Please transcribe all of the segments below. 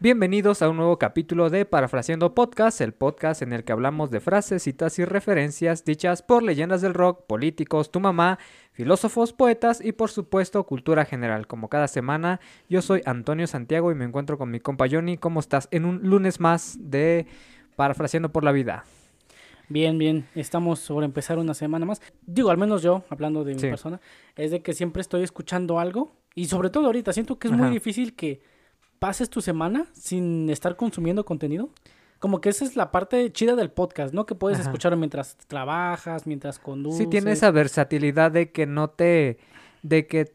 Bienvenidos a un nuevo capítulo de Parafraseando Podcast, el podcast en el que hablamos de frases, citas y referencias dichas por leyendas del rock, políticos, tu mamá, filósofos, poetas y por supuesto cultura general. Como cada semana, yo soy Antonio Santiago y me encuentro con mi compa Johnny. ¿Cómo estás? En un lunes más de Parafraseando por la Vida. Bien, bien. Estamos sobre empezar una semana más. Digo, al menos yo, hablando de mi Sí. persona, es de que siempre estoy escuchando algo. Y sobre todo ahorita, siento que es muy difícil que pases tu semana sin estar consumiendo contenido. Como que esa es la parte chida del podcast, ¿no? Que puedes Ajá. escuchar mientras trabajas, mientras conduces. Sí, tiene esa versatilidad de que no te. de que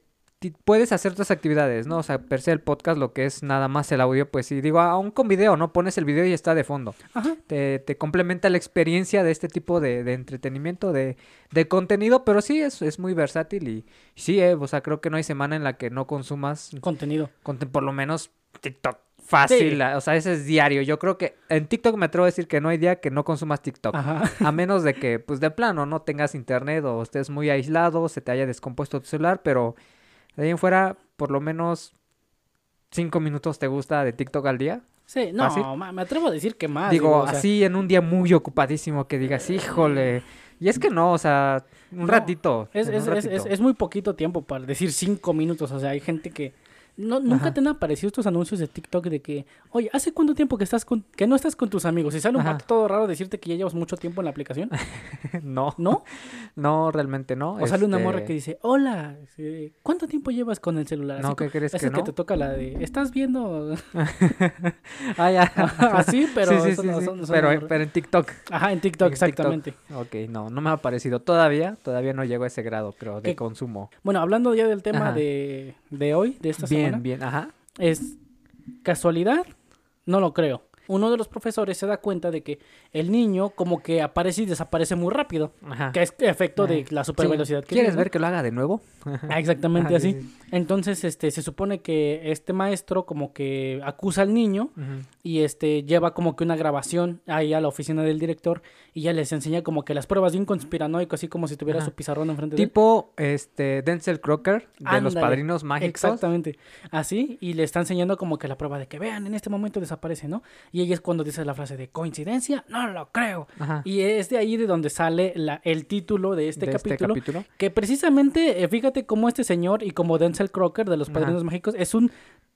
puedes hacer otras actividades, ¿no? O sea, per se el podcast, lo que es nada más el audio, pues sí, digo, aún con video, ¿no? Pones el video y está de fondo. Ajá. Te, te complementa la experiencia de este tipo de, de entretenimiento, de, de contenido, pero sí es, es muy versátil y sí, eh, o sea, creo que no hay semana en la que no consumas Contenido. conte- por lo menos TikTok. Fácil, Sí. o sea, ese es diario. Yo creo que en TikTok me atrevo a decir que no hay día que no consumas TikTok. Ajá. A menos de que, pues de plano, no tengas internet o estés muy aislado, se te haya descompuesto tu celular, pero de ahí en fuera, por lo menos cinco minutos te gusta de TikTok al día. Sí, no, ¿Fácil? me atrevo a decir que más. digo, o sea, así en un día muy ocupadísimo que digas, híjole. Y es que no, o sea, un No, ratito. Es, es, un es, es muy poquito tiempo para decir cinco minutos. O sea, hay gente que. No, ¿Nunca Ajá. te han aparecido estos anuncios de TikTok de que, oye, ¿hace cuánto tiempo que estás con, que no estás con tus amigos? Y sale un vato todo raro decirte que ya llevas mucho tiempo en la aplicación. no, ¿No? no, realmente no. O sale una morra este, que dice, hola, eh, ¿cuánto tiempo llevas con el celular? No, Así ¿qué crees que que no? te toca la de, ¿estás viendo? Ah, ya. Así, pero Sí, sí, sí, sí. son- son pero, amor- pero en TikTok. Ajá, en TikTok, en TikTok. exactamente. Ok, no, no me ha parecido todavía. Todavía no llego a ese grado, creo, de ¿Qué? consumo. Bueno, hablando ya del tema Ajá. de, de hoy, de esta Bien, semana. Bien, ajá. ¿Es casualidad? No lo creo. Uno de los profesores se da cuenta de que el niño como que aparece y desaparece muy rápido, Ajá. que es efecto de la super Sí. velocidad que ¿Quieres tiene, ver ¿no? que lo haga de nuevo? Ah, exactamente Ah, sí, así. sí. Entonces, este, se supone que este maestro como que acusa al niño y este lleva como que una grabación ahí a la oficina del director y ya les enseña como que las pruebas de un conspiranoico, así como si tuviera su pizarrón enfrente de él. Tipo este Denzel Crocker de los padrinos mágicos. Exactamente. Así, y le está enseñando como que la prueba de que vean, en este momento desaparece, ¿no? Y ella es cuando dice la frase de coincidencia, no lo creo. Ajá. Y es de ahí de donde sale la, el título de este de capítulo. este capítulo. Que precisamente, eh, fíjate cómo este señor y como Denzel Crocker de los Ajá. Padrinos Mágicos es un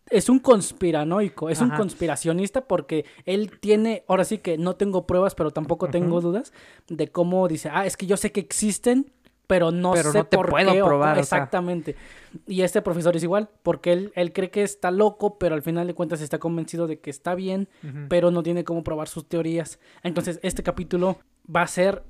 es un conspiranoico, es un Ajá. conspiracionista porque él tiene, ahora sí que no tengo pruebas, pero tampoco tengo dudas de cómo dice, ah, es que yo sé que existen, pero no Pero sé no te por puedo qué o probar, cómo". o sea. Exactamente. Y este profesor es igual, porque él, él cree que está loco, pero al final de cuentas está convencido de que está bien, pero no tiene cómo probar sus teorías. Entonces, este capítulo va a ser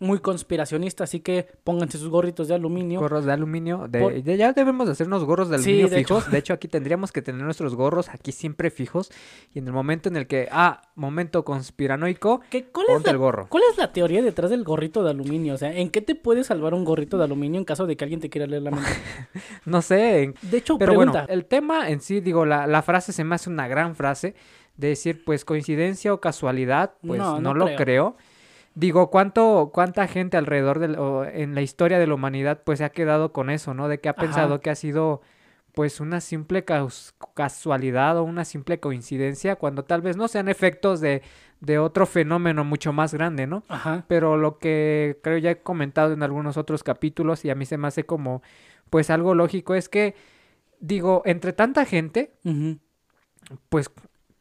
muy conspiracionista, así que pónganse sus gorritos de aluminio. Gorros de aluminio. De, Por- de- ya debemos de hacernos gorros de Sí, aluminio hecho. fijos. De hecho, aquí tendríamos que tener nuestros gorros aquí siempre fijos. Y en el momento en el que, ah, momento conspiranoico, ¿Qué- cuál, es ponte la, el gorro. cuál es la teoría detrás del gorrito de aluminio? O sea, ¿en qué te puede salvar un gorrito de aluminio en caso de que alguien te quiera leer la mente? No sé, en- De hecho, Pero pregunta. bueno, el tema en sí, digo, la, la frase se me hace una gran frase de decir, pues coincidencia o casualidad, pues No, no, no lo creo. creo. Digo, ¿cuánto, cuánta gente alrededor del, o en la historia de la humanidad pues se ha quedado con eso, ¿no? De que ha Ajá. pensado que ha sido pues una simple casualidad o una simple coincidencia, cuando tal vez no sean efectos de, de otro fenómeno mucho más grande, ¿no? Ajá. pero lo que creo ya he comentado en algunos otros capítulos y a mí se me hace como pues algo lógico es que digo, entre tanta gente, pues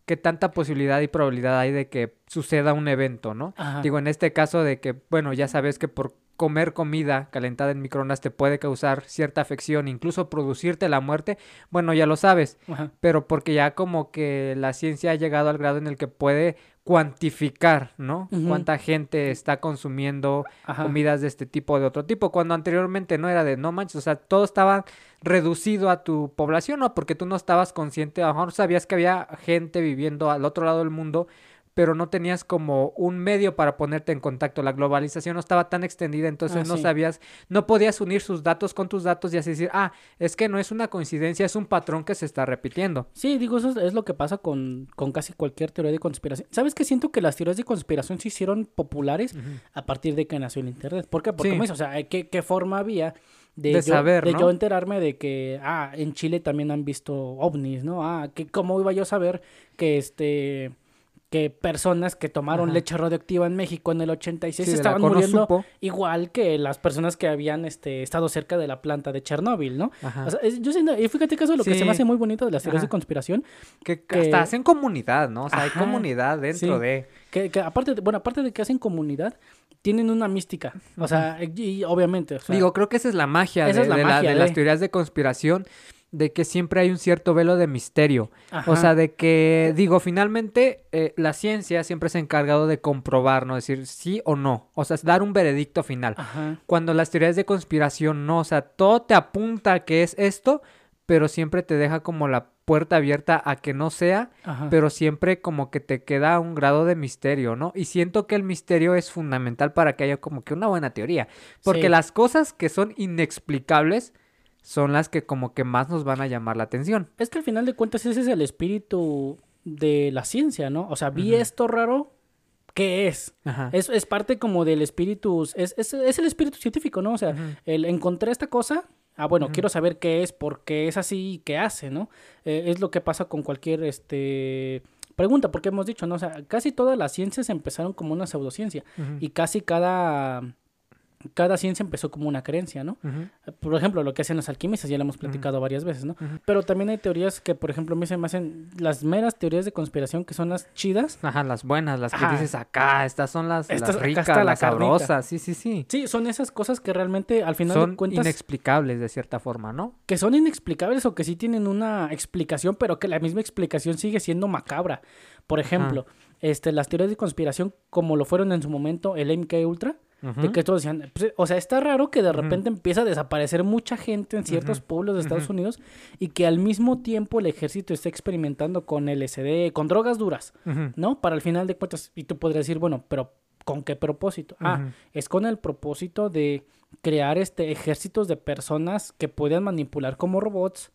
qué tanta posibilidad y probabilidad hay de que suceda un evento, ¿no? Ajá. Digo, en este caso de que, bueno, ya sabes que por comer comida calentada en microondas te puede causar cierta afección, incluso producirte la muerte, bueno, ya lo sabes, Ajá. pero porque ya como que la ciencia ha llegado al grado en el que puede cuantificar, ¿no? Cuánta gente está consumiendo Ajá. comidas de este tipo o de otro tipo, cuando anteriormente no era de no manches, o sea, todo estaba reducido a tu población, ¿no? Porque tú no estabas consciente, a lo mejor sabías que había gente viviendo al otro lado del mundo, pero no tenías como un medio para ponerte en contacto. La globalización no estaba tan extendida, entonces Ah, no sí. sabías, no podías unir sus datos con tus datos y así decir, ah, es que no es una coincidencia, es un patrón que se está repitiendo. Sí, digo, eso es- lo que pasa con, con casi cualquier teoría de conspiración. ¿Sabes qué? Siento que las teorías de conspiración se hicieron populares a partir de que nació el Internet. ¿Por qué? Porque, Sí. o sea, ¿qué, qué forma había de, De yo, saber, de ¿no? yo enterarme de que, ah, en Chile también han visto ovnis, ¿no? Ah, que cómo iba yo a saber que este que personas que tomaron Ajá. leche radioactiva en México en el 86 Sí, estaban muriendo igual que las personas que habían este, estado cerca de la planta de Chernóbil, ¿no? Ajá. O sea, es- yo siento, y fíjate que eso es lo que se me hace muy bonito de las teorías de conspiración, que, que- hasta hacen comunidad, ¿no? O sea, hay comunidad dentro sí. de... que, que aparte, de- bueno, aparte de que hacen comunidad, tienen una mística, o sea, y, y obviamente, o sea, Digo, creo que esa es la magia, Esa de, es la de la- magia de de- las teorías de conspiración, de que siempre hay un cierto velo de misterio. ajá, O sea, de que, digo, finalmente eh, la ciencia siempre se ha encargado de comprobar, ¿no? Decir sí o no. O sea, es dar un veredicto final. ajá, Cuando las teorías de conspiración no, o sea, todo te apunta a que es esto, pero siempre te deja como la puerta abierta a que no sea, ajá. pero siempre como que te queda un grado de misterio, ¿no? Y siento que el misterio es fundamental para que haya como que una buena teoría, porque Sí. las cosas que son inexplicables son las que como que más nos van a llamar la atención. Es que al final de cuentas ese es el espíritu de la ciencia, ¿no? O sea, vi esto raro, ¿qué es? Ajá. Es, es parte como del espíritu, es, es, es el espíritu científico, ¿no? O sea, el encontré esta cosa, ah, bueno, quiero saber qué es, por qué es así y qué hace, ¿no? Eh, es lo que pasa con cualquier, este... Pregunta, porque hemos dicho, ¿no? O sea, casi todas las ciencias empezaron como una pseudociencia y casi cada, cada ciencia empezó como una creencia, ¿no? Por ejemplo, lo que hacen los alquimistas, ya lo hemos platicado varias veces, ¿no? Pero también hay teorías que, por ejemplo, a mí se me hacen las meras teorías de conspiración que son las chidas. Ajá, las buenas, las que Ajá. dices acá, estas son las, Estas- las acá ricas, la las carnita. sabrosas, sí, sí, sí. Sí, son esas cosas que realmente al final de Son cuentas inexplicables de cierta forma, ¿no? que son inexplicables o que sí tienen una explicación, pero que la misma explicación sigue siendo macabra. Por ejemplo, este las teorías de conspiración como lo fueron en su momento el MK Ultra, de que todos decían, pues, o sea, está raro que de repente empieza a desaparecer mucha gente en ciertos pueblos de Estados. Unidos y que al mismo tiempo el ejército está experimentando con LSD, con drogas duras. ¿no? Para el final de cuentas, y tú podrías decir, bueno, pero ¿con qué propósito? Ah, es con el propósito de crear este ejércitos de personas que puedan manipular como robots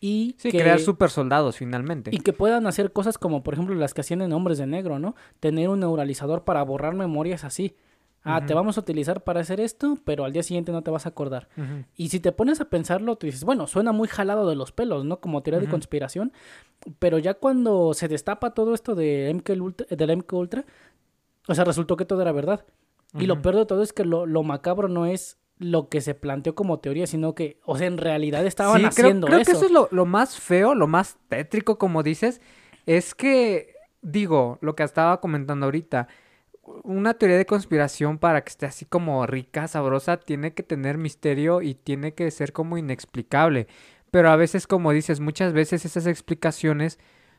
y Sí, que, crear super soldados finalmente. y que puedan hacer cosas como por ejemplo las que hacían en Hombres de Negro, ¿no? Tener un neuralizador para borrar memorias así. Ah, te vamos a utilizar para hacer esto, pero al día siguiente no te vas a acordar. Ujú. Y si te pones a pensarlo, tú dices, bueno, suena muy jalado de los pelos, ¿no? Como teoría de conspiración. Pero ya cuando se destapa todo esto de MK Ultra, del MK Ultra, o sea, resultó que todo era verdad. Y lo peor de todo es que lo, lo macabro no es lo que se planteó como teoría, sino que, o sea, en realidad estaban Sí, creo, haciendo creo eso. que eso es lo, lo más feo, lo más tétrico, como dices, es que, digo, lo que estaba comentando ahorita, una teoría de conspiración para que esté así como rica, sabrosa, tiene que tener misterio y tiene que ser como inexplicable. Pero a veces, como dices, muchas veces esas explicaciones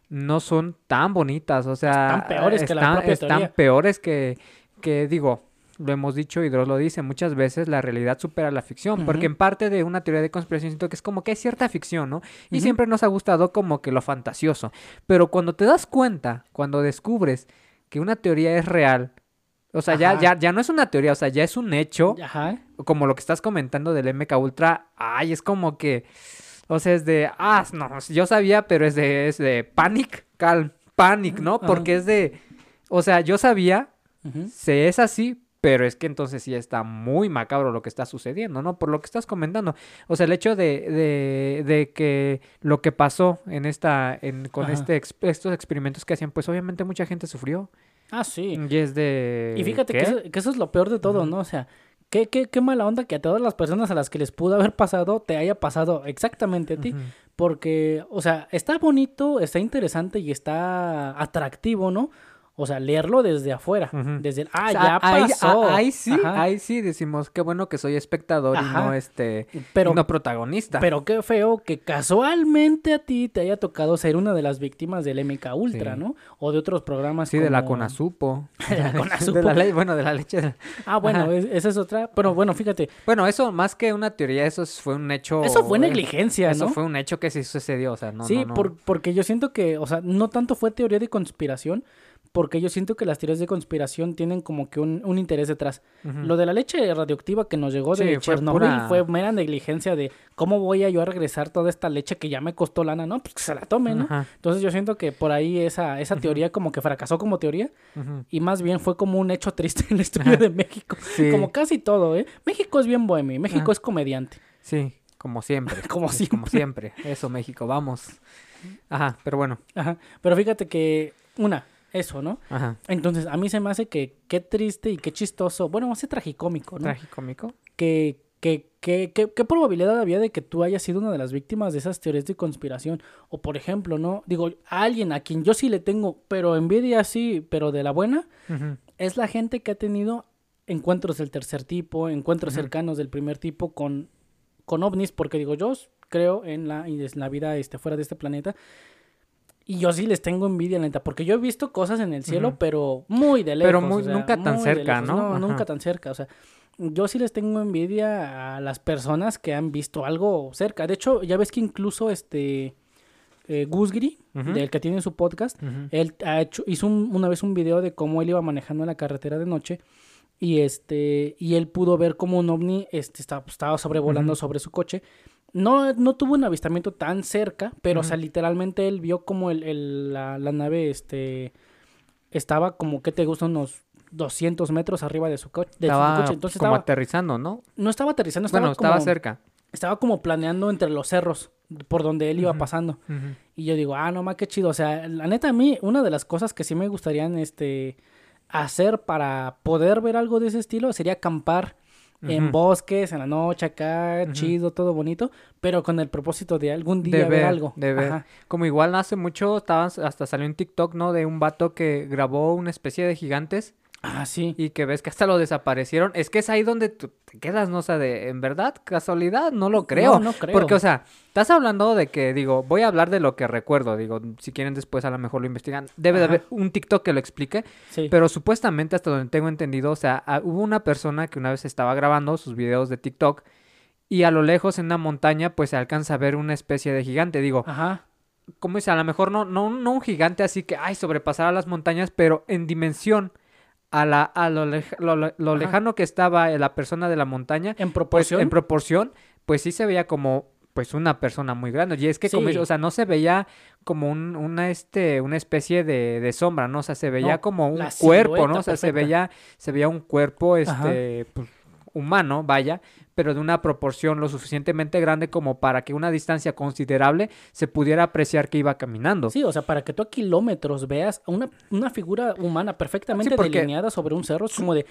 no son tan bonitas, o sea, Están peores que la están- propia están teoría. peores que, que, digo, lo hemos dicho y Dross lo dice, muchas veces la realidad supera la ficción, porque en parte de una teoría de conspiración siento que es como que hay cierta ficción, ¿no? Y siempre nos ha gustado como que lo fantasioso, pero cuando te das cuenta, cuando descubres que una teoría es real, o sea, ya, Ajá. ya, ya no es una teoría, o sea, ya es un hecho, Ajá. como lo que estás comentando del MK Ultra, ay, es como que, o sea, es de, ah, no, yo sabía, pero es de, es de panic, calm, panic, ¿no? Ajá. Porque es de, o sea, yo sabía, Ujú. se es así, pero es que entonces sí está muy macabro lo que está sucediendo, ¿no? Por lo que estás comentando. O sea, el hecho de, de, de que lo que pasó en esta, en, con Ajá. este estos experimentos que hacían, pues obviamente mucha gente sufrió. Ah, sí. Y es de... Y fíjate que eso, que eso es lo peor de todo. ¿no? O sea, qué, qué, qué mala onda que a todas las personas a las que les pudo haber pasado te haya pasado exactamente a ti. Porque, o sea, está bonito, está interesante y está atractivo, ¿no? O sea, leerlo desde afuera. Desde el, ah, O sea, ya ahí, pasó. ahí sí, Ajá. ahí sí decimos qué bueno que soy espectador y no este Pero, no protagonista. pero qué feo que casualmente a ti te haya tocado ser una de las víctimas del MK Ultra, Sí. ¿no? O de otros programas sí, de la Conasupo. De la Conasupo. De la ley, bueno, de la leche. de- Ah, bueno, es- esa es otra. Pero bueno, fíjate, Bueno, eso más que una teoría, eso es- fue un hecho. eso fue negligencia, Eso ¿no? fue un hecho que sí sucedió, o sea, no, sí, no, no. por- porque yo siento que, o sea, no tanto fue teoría de conspiración, porque yo siento que las teorías de conspiración tienen como que un, un interés detrás. Lo de la leche radioactiva que nos llegó de Sí, fue Chernobyl pura- fue mera negligencia de cómo voy a yo a regresar toda esta leche que ya me costó lana, ¿no? Pues que se la tomen, ¿no? Entonces yo siento que por ahí esa, esa teoría como que fracasó como teoría y más bien fue como un hecho triste en la historia de México. Sí. Como casi todo, ¿eh? México es bien bohemio, México Ajá. es comediante. Sí, como siempre. Como Es Como siempre. Eso, México, vamos. Ajá, pero bueno. Ajá. Pero fíjate que, una, eso, ¿no? Ajá. Entonces, a mí se me hace que qué triste y qué chistoso, bueno, más tragicómico, ¿no? Tragicómico. que, que, que, que- ¿qué probabilidad había de que tú hayas sido una de las víctimas de esas teorías de conspiración? O por ejemplo, ¿no? Digo, a alguien a quien yo sí le tengo, pero envidia sí, pero de la buena, es la gente que ha tenido encuentros del tercer tipo, encuentros cercanos del primer tipo con, con ovnis, porque digo, yo creo en la, en la vida este, fuera de este planeta. Y yo sí les tengo envidia, neta, porque yo he visto cosas en el cielo, pero muy de lejos. Pero muy- o sea, nunca tan cerca. ¿no? Ajá. nunca tan cerca, o sea, yo sí les tengo envidia a las personas que han visto algo cerca. De hecho, ya ves que incluso este eh, Gusgri, del que tiene su podcast, él ha hecho, hizo un- una vez un video de cómo él iba manejando en la carretera de noche y este y él pudo ver cómo un ovni este, estaba, estaba sobrevolando sobre su coche. No, no tuvo un avistamiento tan cerca, pero o sea, literalmente él vio como el, el- la, la nave este, estaba como, ¿qué te gusta? Unos 200 metros arriba de su, coche de su Estaba coche. Entonces como estaba, aterrizando, ¿no? no estaba aterrizando, estaba, bueno, estaba cerca. estaba como planeando entre los cerros por donde él iba pasando. Y yo digo, ah, no más qué chido. O sea, la neta, a mí, una de las cosas que sí me gustarían este, hacer para poder ver algo de ese estilo sería acampar en bosques, en la noche, acá, chido, todo bonito, pero con el propósito de algún día De ver, ver, algo. de ver. Ajá. Como igual hace mucho, estaban, hasta salió un TikTok, ¿no? De un vato que grabó una especie de gigantes Ah, sí. y que ves que hasta lo desaparecieron. Es que es ahí donde tú te quedas, ¿no? O sea, de, en verdad, casualidad, no lo creo. No, no creo. Porque, o sea, estás hablando de que, digo, voy a hablar de lo que recuerdo, digo, si quieren después a lo mejor lo investigan. Debe de haber un TikTok que lo explique, sí. pero supuestamente, hasta donde tengo entendido, o sea, hubo una persona que una vez estaba grabando sus videos de TikTok y a lo lejos en una montaña, pues se alcanza a ver una especie de gigante. Digo, Ajá. ¿cómo dice? A lo mejor no, no, no un gigante así que, ay, sobrepasara las montañas, pero en dimensión a, la, a lo, lo- lejano que estaba eh, la persona de la montaña, En pues proporción. en proporción, pues sí se veía como pues una persona muy grande. Y es que, como Sí. o sea, no se veía como un, una, este, una especie de, de sombra, ¿no? O sea, se veía No, como un cuerpo, ¿no? O sea, se veía, se veía un cuerpo, este, pues, humano, vaya, pero de una proporción lo suficientemente grande como para que una distancia considerable se pudiera apreciar que iba caminando. Sí, o sea, para que tú a kilómetros veas una, una figura humana perfectamente Sí, porque- delineada sobre un cerro, es como de,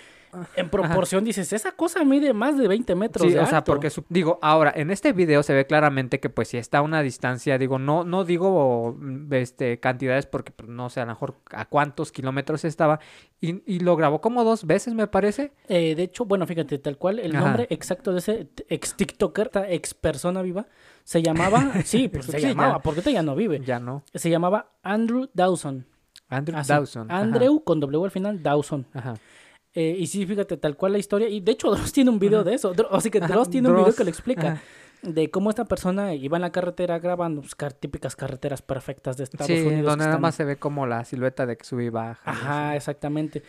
en proporción dices, esa cosa mide más de 20 metros Sí, de o sea, alto". porque su- digo, ahora en este video se ve claramente que pues si está a una distancia, digo, no no digo mm, este cantidades porque pues, no sé a lo mejor a cuántos kilómetros estaba y, y lo grabó como dos veces me parece. Eh, de hecho, bueno, fíjate, tal cual, el Ajá. nombre exacto de ese ex TikToker, esta ex persona viva, se llamaba, sí, pues se Sí, ya. llamaba, porque ya no vive. Ya no. Se llamaba Andrew Dawson. Andrew Así, Dawson. ajá, Andrew con W al final, Dawson. Ajá. Eh, y sí, fíjate, tal cual la historia. Y de hecho, Dross tiene un video de eso. Así que Ajá, Dross tiene un video que lo explica. ajá. De cómo esta persona iba en la carretera grabando pues, car- típicas carreteras perfectas de Estados Sí, Unidos. donde nada están- más se ve como la silueta de que sube y baja. Ajá, exactamente.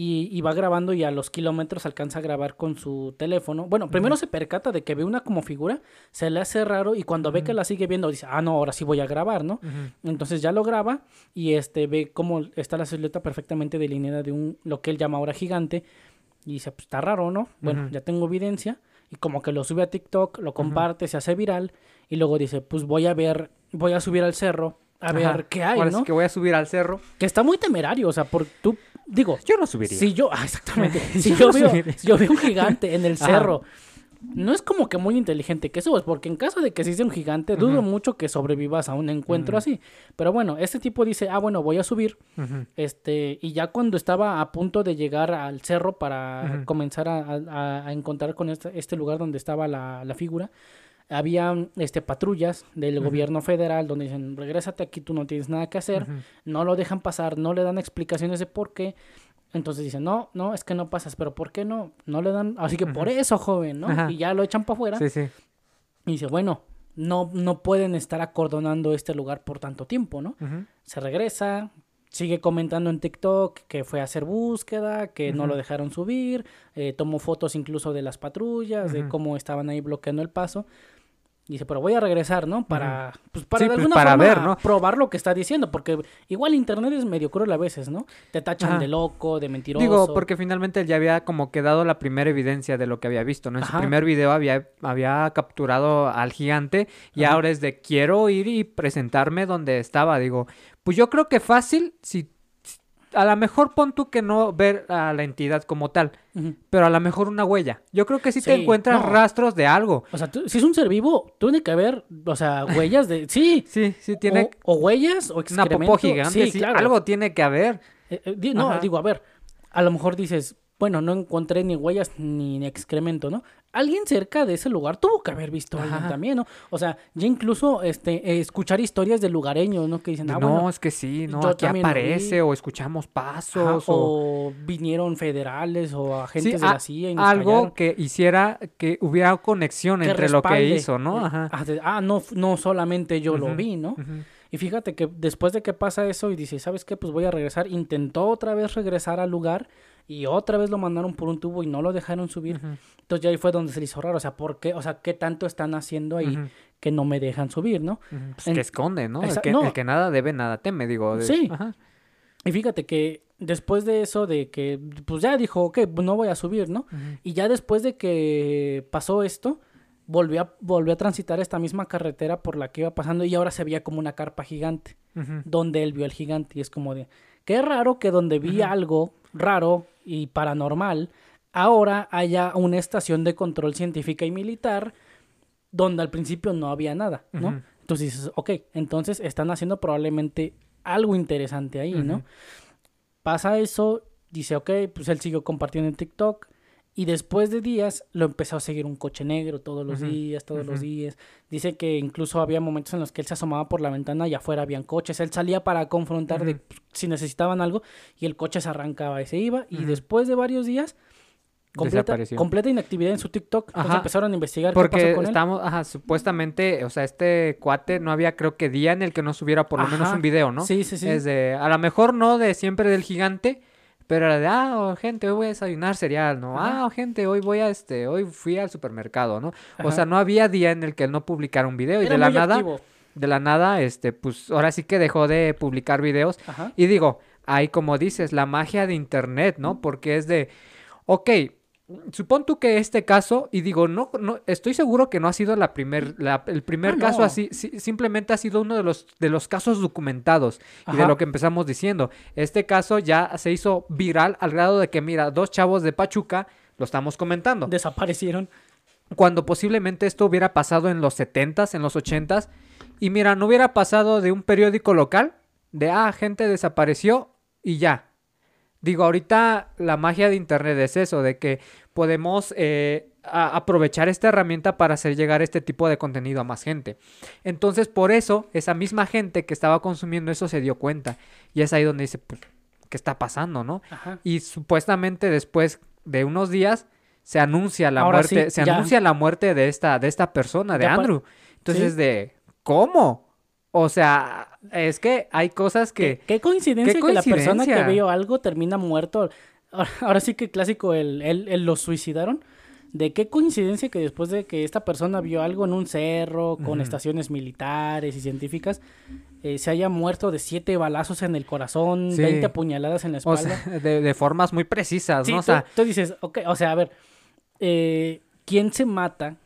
Y, y va grabando y a los kilómetros alcanza a grabar con su teléfono. Bueno, primero se percata de que ve una como figura, se le hace raro y cuando ve que la sigue viendo dice, ah, no, ahora sí voy a grabar, ¿no? Entonces ya lo graba y este ve cómo está la silueta perfectamente delineada de un lo que él llama ahora gigante y dice, pues está raro, ¿no? Bueno, ya tengo evidencia y como que lo sube a TikTok, lo comparte, se hace viral y luego dice, pues voy a ver, voy a subir al cerro a Ajá. ver qué hay, Ahora ¿no? sí que voy a subir al cerro. Que está muy temerario, o sea, por tú digo, Yo no subiría. si yo, ah, exactamente, si Yo yo veo, yo veo un gigante en el Ajá. cerro, no es como que muy inteligente que subas, porque en caso de que sí sea un gigante, dudo mucho que sobrevivas a un encuentro así. Pero bueno, este tipo dice, ah, bueno, voy a subir, este, y ya cuando estaba a punto de llegar al cerro para comenzar a, a- a encontrar con este, este lugar donde estaba la, la figura, había este, patrullas del gobierno federal donde dicen, regrésate aquí, tú no tienes nada que hacer no lo dejan pasar, no le dan explicaciones de por qué. Entonces dicen, no, no, es que no pasas, pero ¿por qué no? No le dan, así que por eso, joven, ¿no? Ajá. Y ya lo echan para afuera. Sí, sí. Y dice, bueno, no, no pueden estar acordonando este lugar por tanto tiempo, ¿no? Se regresa, sigue comentando en TikTok que fue a hacer búsqueda, que no lo dejaron subir, eh, tomó fotos incluso de las patrullas, de cómo estaban ahí bloqueando el paso. Dice, pero voy a regresar, ¿no? Para, pues, para Sí, de pues, alguna para forma ver, ¿no? probar lo que está diciendo, porque igual internet es medio cruel a veces, ¿no? Te tachan Ajá. de loco, de mentiroso. Digo, porque finalmente él ya había como que dado la primera evidencia de lo que había visto, ¿no? En su primer video había, había capturado al gigante y Ajá. ahora es de quiero ir y presentarme donde estaba. Digo, pues yo creo que fácil, si- a lo mejor pon tú que no ver a la entidad como tal, pero a lo mejor una huella. Yo creo que sí, te encuentras no. rastros de algo. O sea, tú- si es un ser vivo, tiene que haber, o sea, huellas de... Sí, Sí, sí, tiene o, o huellas o una excremento. popó gigante, Sí, sí, claro. algo tiene que haber. Eh, eh, di- no, Ajá. digo, a ver, a lo mejor dices, bueno, no encontré ni huellas ni excremento, ¿no? Alguien cerca de ese lugar tuvo que haber visto a alguien también, ¿no? O sea, ya incluso este, escuchar historias de lugareños, ¿no? Que dicen, ah, no, bueno, es que sí, no, aquí vi. aparece o escuchamos ajá, pasos o... o vinieron federales o agentes Sí, de la CIA y nos algo callaron. que hiciera que hubiera conexión Que entre lo que hizo, ¿no? Ajá. ah, Ah, no, no solamente yo lo vi, ¿no? Y fíjate que después de que pasa eso y dice, ¿sabes qué? Pues voy a regresar. Intentó otra vez regresar al lugar y otra vez lo mandaron por un tubo y no lo dejaron subir. Entonces ya ahí fue donde se le hizo raro. O sea, ¿por qué? O sea, ¿qué tanto están haciendo ahí que no me dejan subir, no? Pues En- que esconde, ¿no? El que, no. el que nada debe, nada teme, digo. de- Sí. Ajá. Y fíjate que después de eso, de que, pues ya dijo, ok, pues no voy a subir, ¿no? Y ya después de que pasó esto, volvió a, volvió a transitar esta misma carretera por la que iba pasando y ahora se veía como una carpa gigante. Donde él vio al gigante. Y es como de, qué raro que donde vi algo raro y paranormal, ahora haya una estación de control científica y militar donde al principio no había nada, ¿no? Entonces dices, ok, entonces están haciendo probablemente algo interesante ahí, ¿no? Pasa eso, dice, ok, pues él siguió compartiendo en TikTok. Y después de días lo empezó a seguir un coche negro todos los días, todos los días. Dice que incluso había momentos en los que él se asomaba por la ventana y afuera habían coches. Él salía para confrontar de si necesitaban algo y el coche se arrancaba y se iba. Y después de varios días, completa, inactividad en su TikTok. Entonces empezaron a investigar qué Porque pasó con él. estamos, ajá, supuestamente, o sea, este cuate no había, creo que día en el que no subiera por lo menos un video, ¿no? Sí, sí, sí. Es de, a lo mejor no de siempre del gigante, pero era de, ah, oh, gente, hoy voy a desayunar cereal, ¿no? Ajá. Ah, oh, gente, hoy voy a, este, hoy fui al supermercado, ¿no? O sea, no había día en el que él no publicara un video y Era de la nada, activo. de la nada, este, pues ahora sí que dejó de publicar videos. Ajá. Y digo, hay como dices, la magia de internet, ¿no? Porque es de, ok, supón tú que este caso, y digo, no, no, estoy seguro que no ha sido la primer, la- el primer Ah, caso no. así, sí, simplemente ha sido uno de los, de los casos documentados y de lo que empezamos diciendo. Este caso ya se hizo viral al grado de que, mira, dos chavos de Pachuca, lo estamos comentando Desaparecieron. cuando posiblemente esto hubiera pasado en los 70s, en los 80s, y mira, no hubiera pasado de un periódico local, de, ah, gente desapareció y ya. Digo, ahorita la magia de Internet es eso, de que podemos eh, aprovechar esta herramienta para hacer llegar este tipo de contenido a más gente. Entonces, por eso, esa misma gente que estaba consumiendo eso se dio cuenta. Y es ahí donde dice, pues, ¿qué está pasando, no? Ajá. Y supuestamente después de unos días se anuncia la Ahora muerte, sí, se ya. anuncia la muerte de esta, de esta persona, de Ya Andrew. Entonces, Sí. de ¿cómo? O sea, es que hay cosas que. ¿Qué, qué coincidencia qué que la persona que vio algo termina muerto. Ahora, ahora sí que clásico, el, el, el- lo suicidaron. De qué coincidencia que después de que esta persona vio algo en un cerro con estaciones militares y científicas, eh, se haya muerto de siete balazos en el corazón, Sí. 20 apuñaladas en la O espalda. sea, de, de formas muy precisas, Sí, ¿no? O tú, sea, tú dices, ok, o sea, a ver, eh, ¿quién se mata?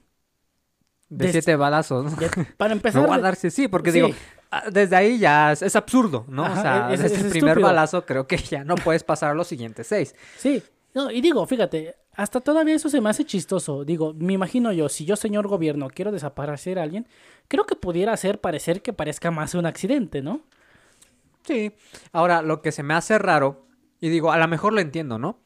De siete balazos. ¿no? Para empezar, voy a darse, sí, porque Sí. digo, ah, desde ahí ya es, es absurdo, ¿no? Ajá, o sea, es- desde es el primer estúpido. balazo creo que ya no puedes pasar a los siguientes seis. Sí, no, y digo, fíjate, hasta todavía eso se me hace chistoso. Digo, me imagino yo, si yo, señor gobierno, quiero desaparecer a alguien, creo que pudiera hacer parecer que parezca más un accidente, ¿no? Sí. Ahora, lo que se me hace raro, y digo, a lo mejor lo entiendo, ¿no?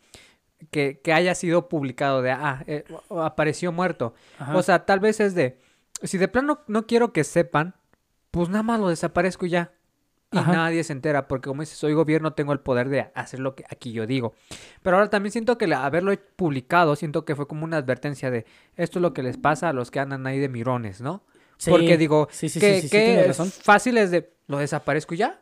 Que, que haya sido publicado de, ah, eh, apareció muerto. Ajá. O sea, tal vez es de, si de plano no quiero que sepan, pues nada más lo desaparezco ya. Y Ajá. nadie se entera, porque como dices, soy gobierno, tengo el poder de hacer lo que aquí yo digo. Pero ahora también siento que al haberlo publicado, siento que fue como una advertencia de, esto es lo que les pasa a los que andan ahí de mirones, ¿no? Sí, Porque digo, sí, sí, que, que fácil es de, lo desaparezco ya.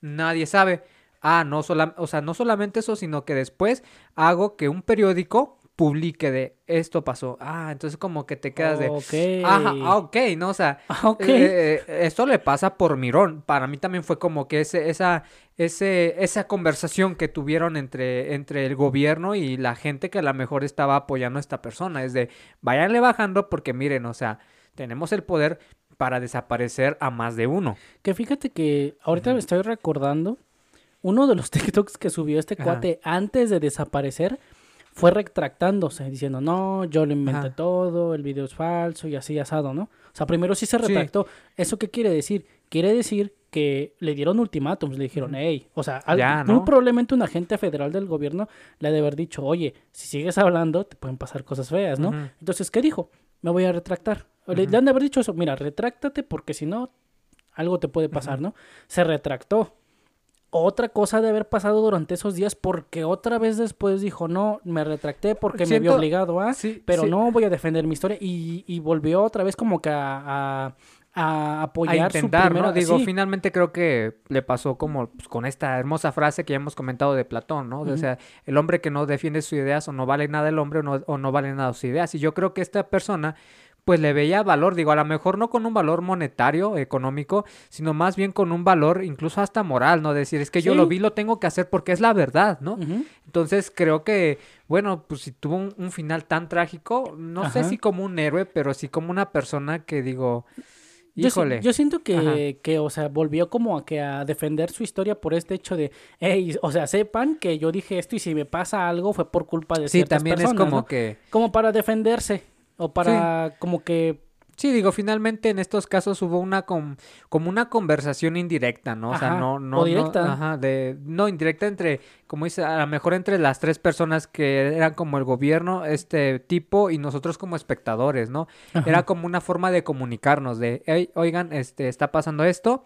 Nadie sabe. Ah, no, sola, o sea, no solamente eso, sino que después hago que un periódico publique de esto pasó. Ah, entonces como que te quedas de... Ok. Ajá, ah, ok, ¿no? O sea, Ah, eh, eh, esto le pasa por mirón. Para mí también fue como que ese, esa, ese, esa conversación que tuvieron entre, entre el gobierno y la gente que a lo mejor estaba apoyando a esta persona. Es de, váyanle bajando porque miren, o sea, tenemos el poder para desaparecer a más de uno. Que fíjate que ahorita me estoy recordando, uno de los TikToks que subió este Ajá. cuate antes de desaparecer fue retractándose, diciendo, no, yo lo inventé Ajá. todo, el video es falso y así asado, ¿no? O sea, primero sí se retractó. ¿Eso qué quiere decir? Quiere decir que le dieron ultimátums, le dijeron, hey, o sea, Ya, muy ¿no? probablemente un agente federal del gobierno le ha de haber dicho, oye, si sigues hablando, te pueden pasar cosas feas, ¿no? Entonces, ¿qué dijo? Me voy a retractar. Le han de haber dicho eso, mira, retráctate porque si no, algo te puede pasar, ¿no? Se retractó. Otra cosa de haber pasado durante esos días porque otra vez después dijo, no, me retracté porque me había obligado a, Sí, pero sí. no voy a defender mi historia y, y volvió otra vez como que a, a, a a apoyar intentar, su primera... ¿no? Digo, sí. finalmente creo que le pasó como pues, con esta hermosa frase que ya hemos comentado de Platón, ¿no? O sea, el hombre que no defiende sus ideas o no vale nada el hombre o no, o no vale nada sus ideas. Y yo creo que esta persona pues le veía valor, digo, a lo mejor no con un valor monetario, económico, sino más bien con un valor incluso hasta moral, ¿no? Decir, es que yo Sí. lo vi, lo tengo que hacer porque es la verdad, ¿no? Entonces creo que, bueno, pues si tuvo un, un final tan trágico, no sé si como un héroe, pero sí como una persona que digo, híjole. yo siento que, que, o sea, volvió como a que a defender su historia por este hecho de, hey, o sea, sepan que yo dije esto y si me pasa algo fue por culpa de Sí, ciertas también personas, es como ¿no? que... Como para defenderse o para como que Sí, digo, finalmente en estos casos hubo una com- como una conversación indirecta, ¿no? O sea, no, no, o no- directa. ajá, de, no, indirecta entre, como dice, a lo mejor entre las tres personas que eran como el gobierno, este tipo, y nosotros como espectadores, ¿no? Ajá. Era como una forma de comunicarnos, de, "Hey, oigan, este, está pasando esto,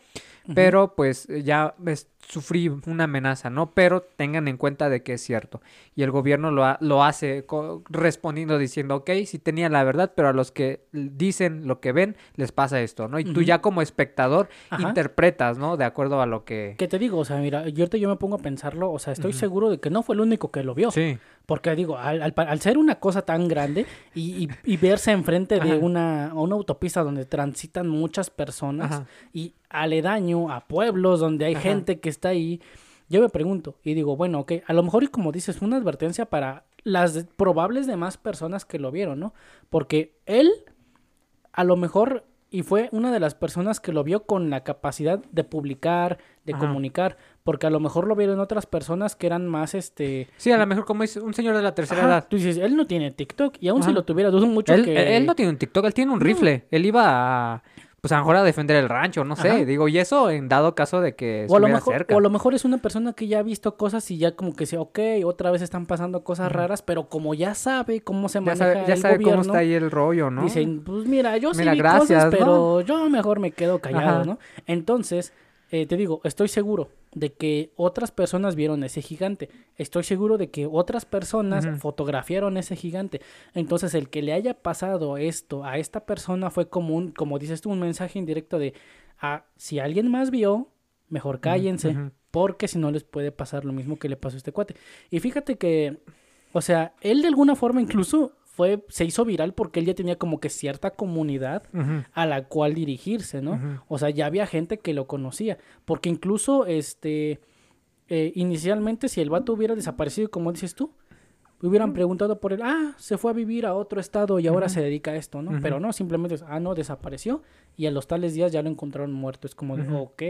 pero pues ya es- sufrí una amenaza, ¿no? Pero tengan en cuenta de que es cierto. Y el gobierno lo, ha- lo hace respondiendo diciendo, ok, sí tenía la verdad, pero a los que dicen lo que ven, les pasa esto, ¿no? Y tú Ujú. ya como espectador Ajá. interpretas, ¿no? De acuerdo a lo que... ¿Qué te digo? O sea, mira, yo ahorita yo me pongo a pensarlo, o sea, estoy seguro de que no fue el único que lo vio. Sí. Porque digo, al, al ser una cosa tan grande y, y- y verse enfrente de una, una autopista donde transitan muchas personas Ajá. y aledaño a pueblos donde hay gente que está ahí, yo me pregunto y digo, bueno, ok, a lo mejor y como dices, fue una advertencia para las probables demás personas que lo vieron, ¿no? Porque él, a lo mejor, y fue una de las personas que lo vio con la capacidad de publicar, de Ajá. comunicar, porque a lo mejor lo vieron otras personas que eran más, este... Sí, a lo mejor como dice un señor de la tercera Ajá, edad. Tú dices, él no tiene TikTok y aún si lo tuviera, dudo mucho Él, que... él no tiene un TikTok, él tiene un rifle. Él iba a, pues a lo mejor a defender el rancho, no sé. Ajá. Digo, y eso en dado caso de que O a, lo estuviera mejor, cerca. o a lo mejor es una persona que ya ha visto cosas y ya como que dice, ok, otra vez están pasando cosas raras, pero como ya sabe cómo se Ya maneja sabe, ya el sabe gobierno, cómo está ahí el rollo, ¿no? dicen, pues mira, yo sí Mira, vi gracias, cosas, ¿no? pero yo mejor me quedo callado, Ajá. ¿no? Entonces, eh, te digo, estoy seguro de que otras personas vieron ese gigante. Estoy seguro de que otras personas fotografiaron ese gigante. Entonces, el que le haya pasado esto a esta persona fue como un, como dices tú, un mensaje indirecto de, ah, si alguien más vio, mejor cállense, porque si no les puede pasar lo mismo que le pasó a este cuate. Y fíjate que, o sea, él de alguna forma incluso fue, se hizo viral porque él ya tenía como que cierta comunidad a la cual dirigirse, ¿no? O sea, ya había gente que lo conocía. Porque incluso, este, eh, inicialmente, si el vato hubiera desaparecido, como dices tú, hubieran preguntado por él, ah, se fue a vivir a otro estado y ahora se dedica a esto, ¿no? Pero no, simplemente, es, ah, no, desapareció y a los tales días ya lo encontraron muerto. Es como de, ok.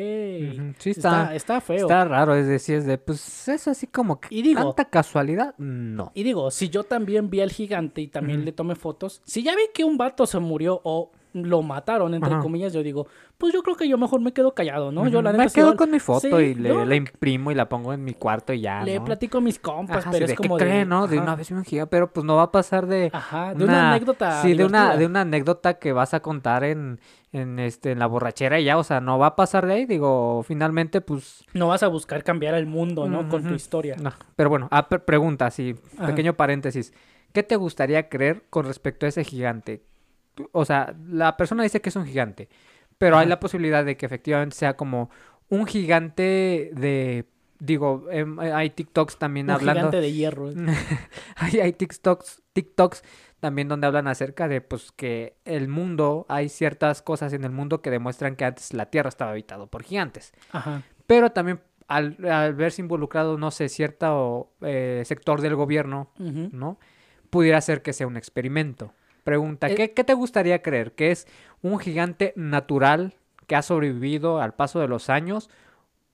Sí, está, está, está feo. está raro, es decir, es de, pues es así como que Y digo- tanta casualidad, no. Y digo, si yo también vi al gigante y también le tomé fotos, si ya vi que un vato se murió o lo mataron, entre Ajá. comillas, yo digo, pues yo creo que yo mejor me quedo callado, ¿no? Yo la me quedo con mi foto Sí, y le, yo la imprimo y la pongo en mi cuarto y ya, le ¿no? platico a mis compas, Ajá, pero sí, es de, como ¿qué de... no? De ajá, una vez me giga, pero pues no va a pasar de... Ajá, de una anécdota Sí, de una, de anécdota que vas a contar en, en, este, en la borrachera y ya, o sea, no va a pasar de ahí, digo, finalmente, pues... No vas a buscar cambiar el mundo, ¿no? Con tu historia. No. Pero bueno, ah, pre- pregunta, sí, Ajá. pequeño paréntesis. ¿Qué te gustaría creer con respecto a ese gigante? O sea, la persona dice que es un gigante, pero hay la posibilidad de que efectivamente sea como un gigante de digo, em, hay TikToks también Un hablando. gigante de hierro. hay, hay TikToks, TikToks también donde hablan acerca de pues que el mundo, hay ciertas cosas en el mundo que demuestran que antes la Tierra estaba habitado por gigantes. Ajá. Pero también al, al verse involucrado, no sé, cierto eh, sector del gobierno. ¿no? Pudiera ser que sea un experimento. Pregunta, Eh, ¿qué, qué te gustaría creer? ¿Que es un gigante natural que ha sobrevivido al paso de los años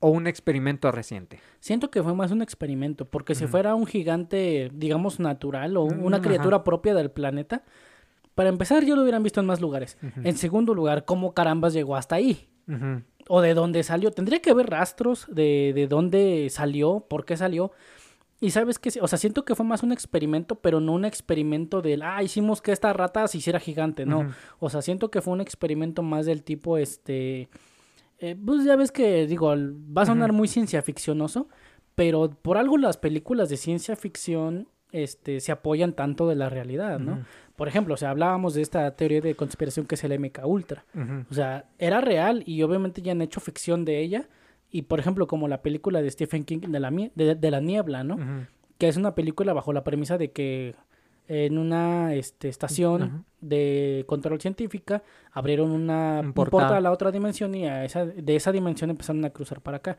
o un experimento reciente? Siento que fue más un experimento, porque si fuera un gigante, digamos, natural o Mm, una criatura propia del planeta, para empezar, ya lo hubieran visto en más lugares. En segundo lugar, ¿cómo carambas llegó hasta ahí? O de dónde salió. Tendría que haber rastros de, de dónde salió, por qué salió. Y sabes que, o sea, siento que fue más un experimento, pero no un experimento del, ah, hicimos que esta rata se hiciera gigante, no. O sea, siento que fue un experimento más del tipo, este, eh, pues ya ves que, digo, va a sonar muy ciencia ficcionoso, pero por algo las películas de ciencia ficción, este, se apoyan tanto de la realidad, ¿no? Por ejemplo, o sea, hablábamos de esta teoría de conspiración que es el MK Ultra. O sea, era real y obviamente ya han hecho ficción de ella. Y por ejemplo, como la película de Stephen King de la, de, de la niebla, ¿no? Que es una película bajo la premisa de que en una este, estación de control científica abrieron una, Un portal. portal a la otra dimensión y a esa, de esa dimensión empezaron a cruzar para acá.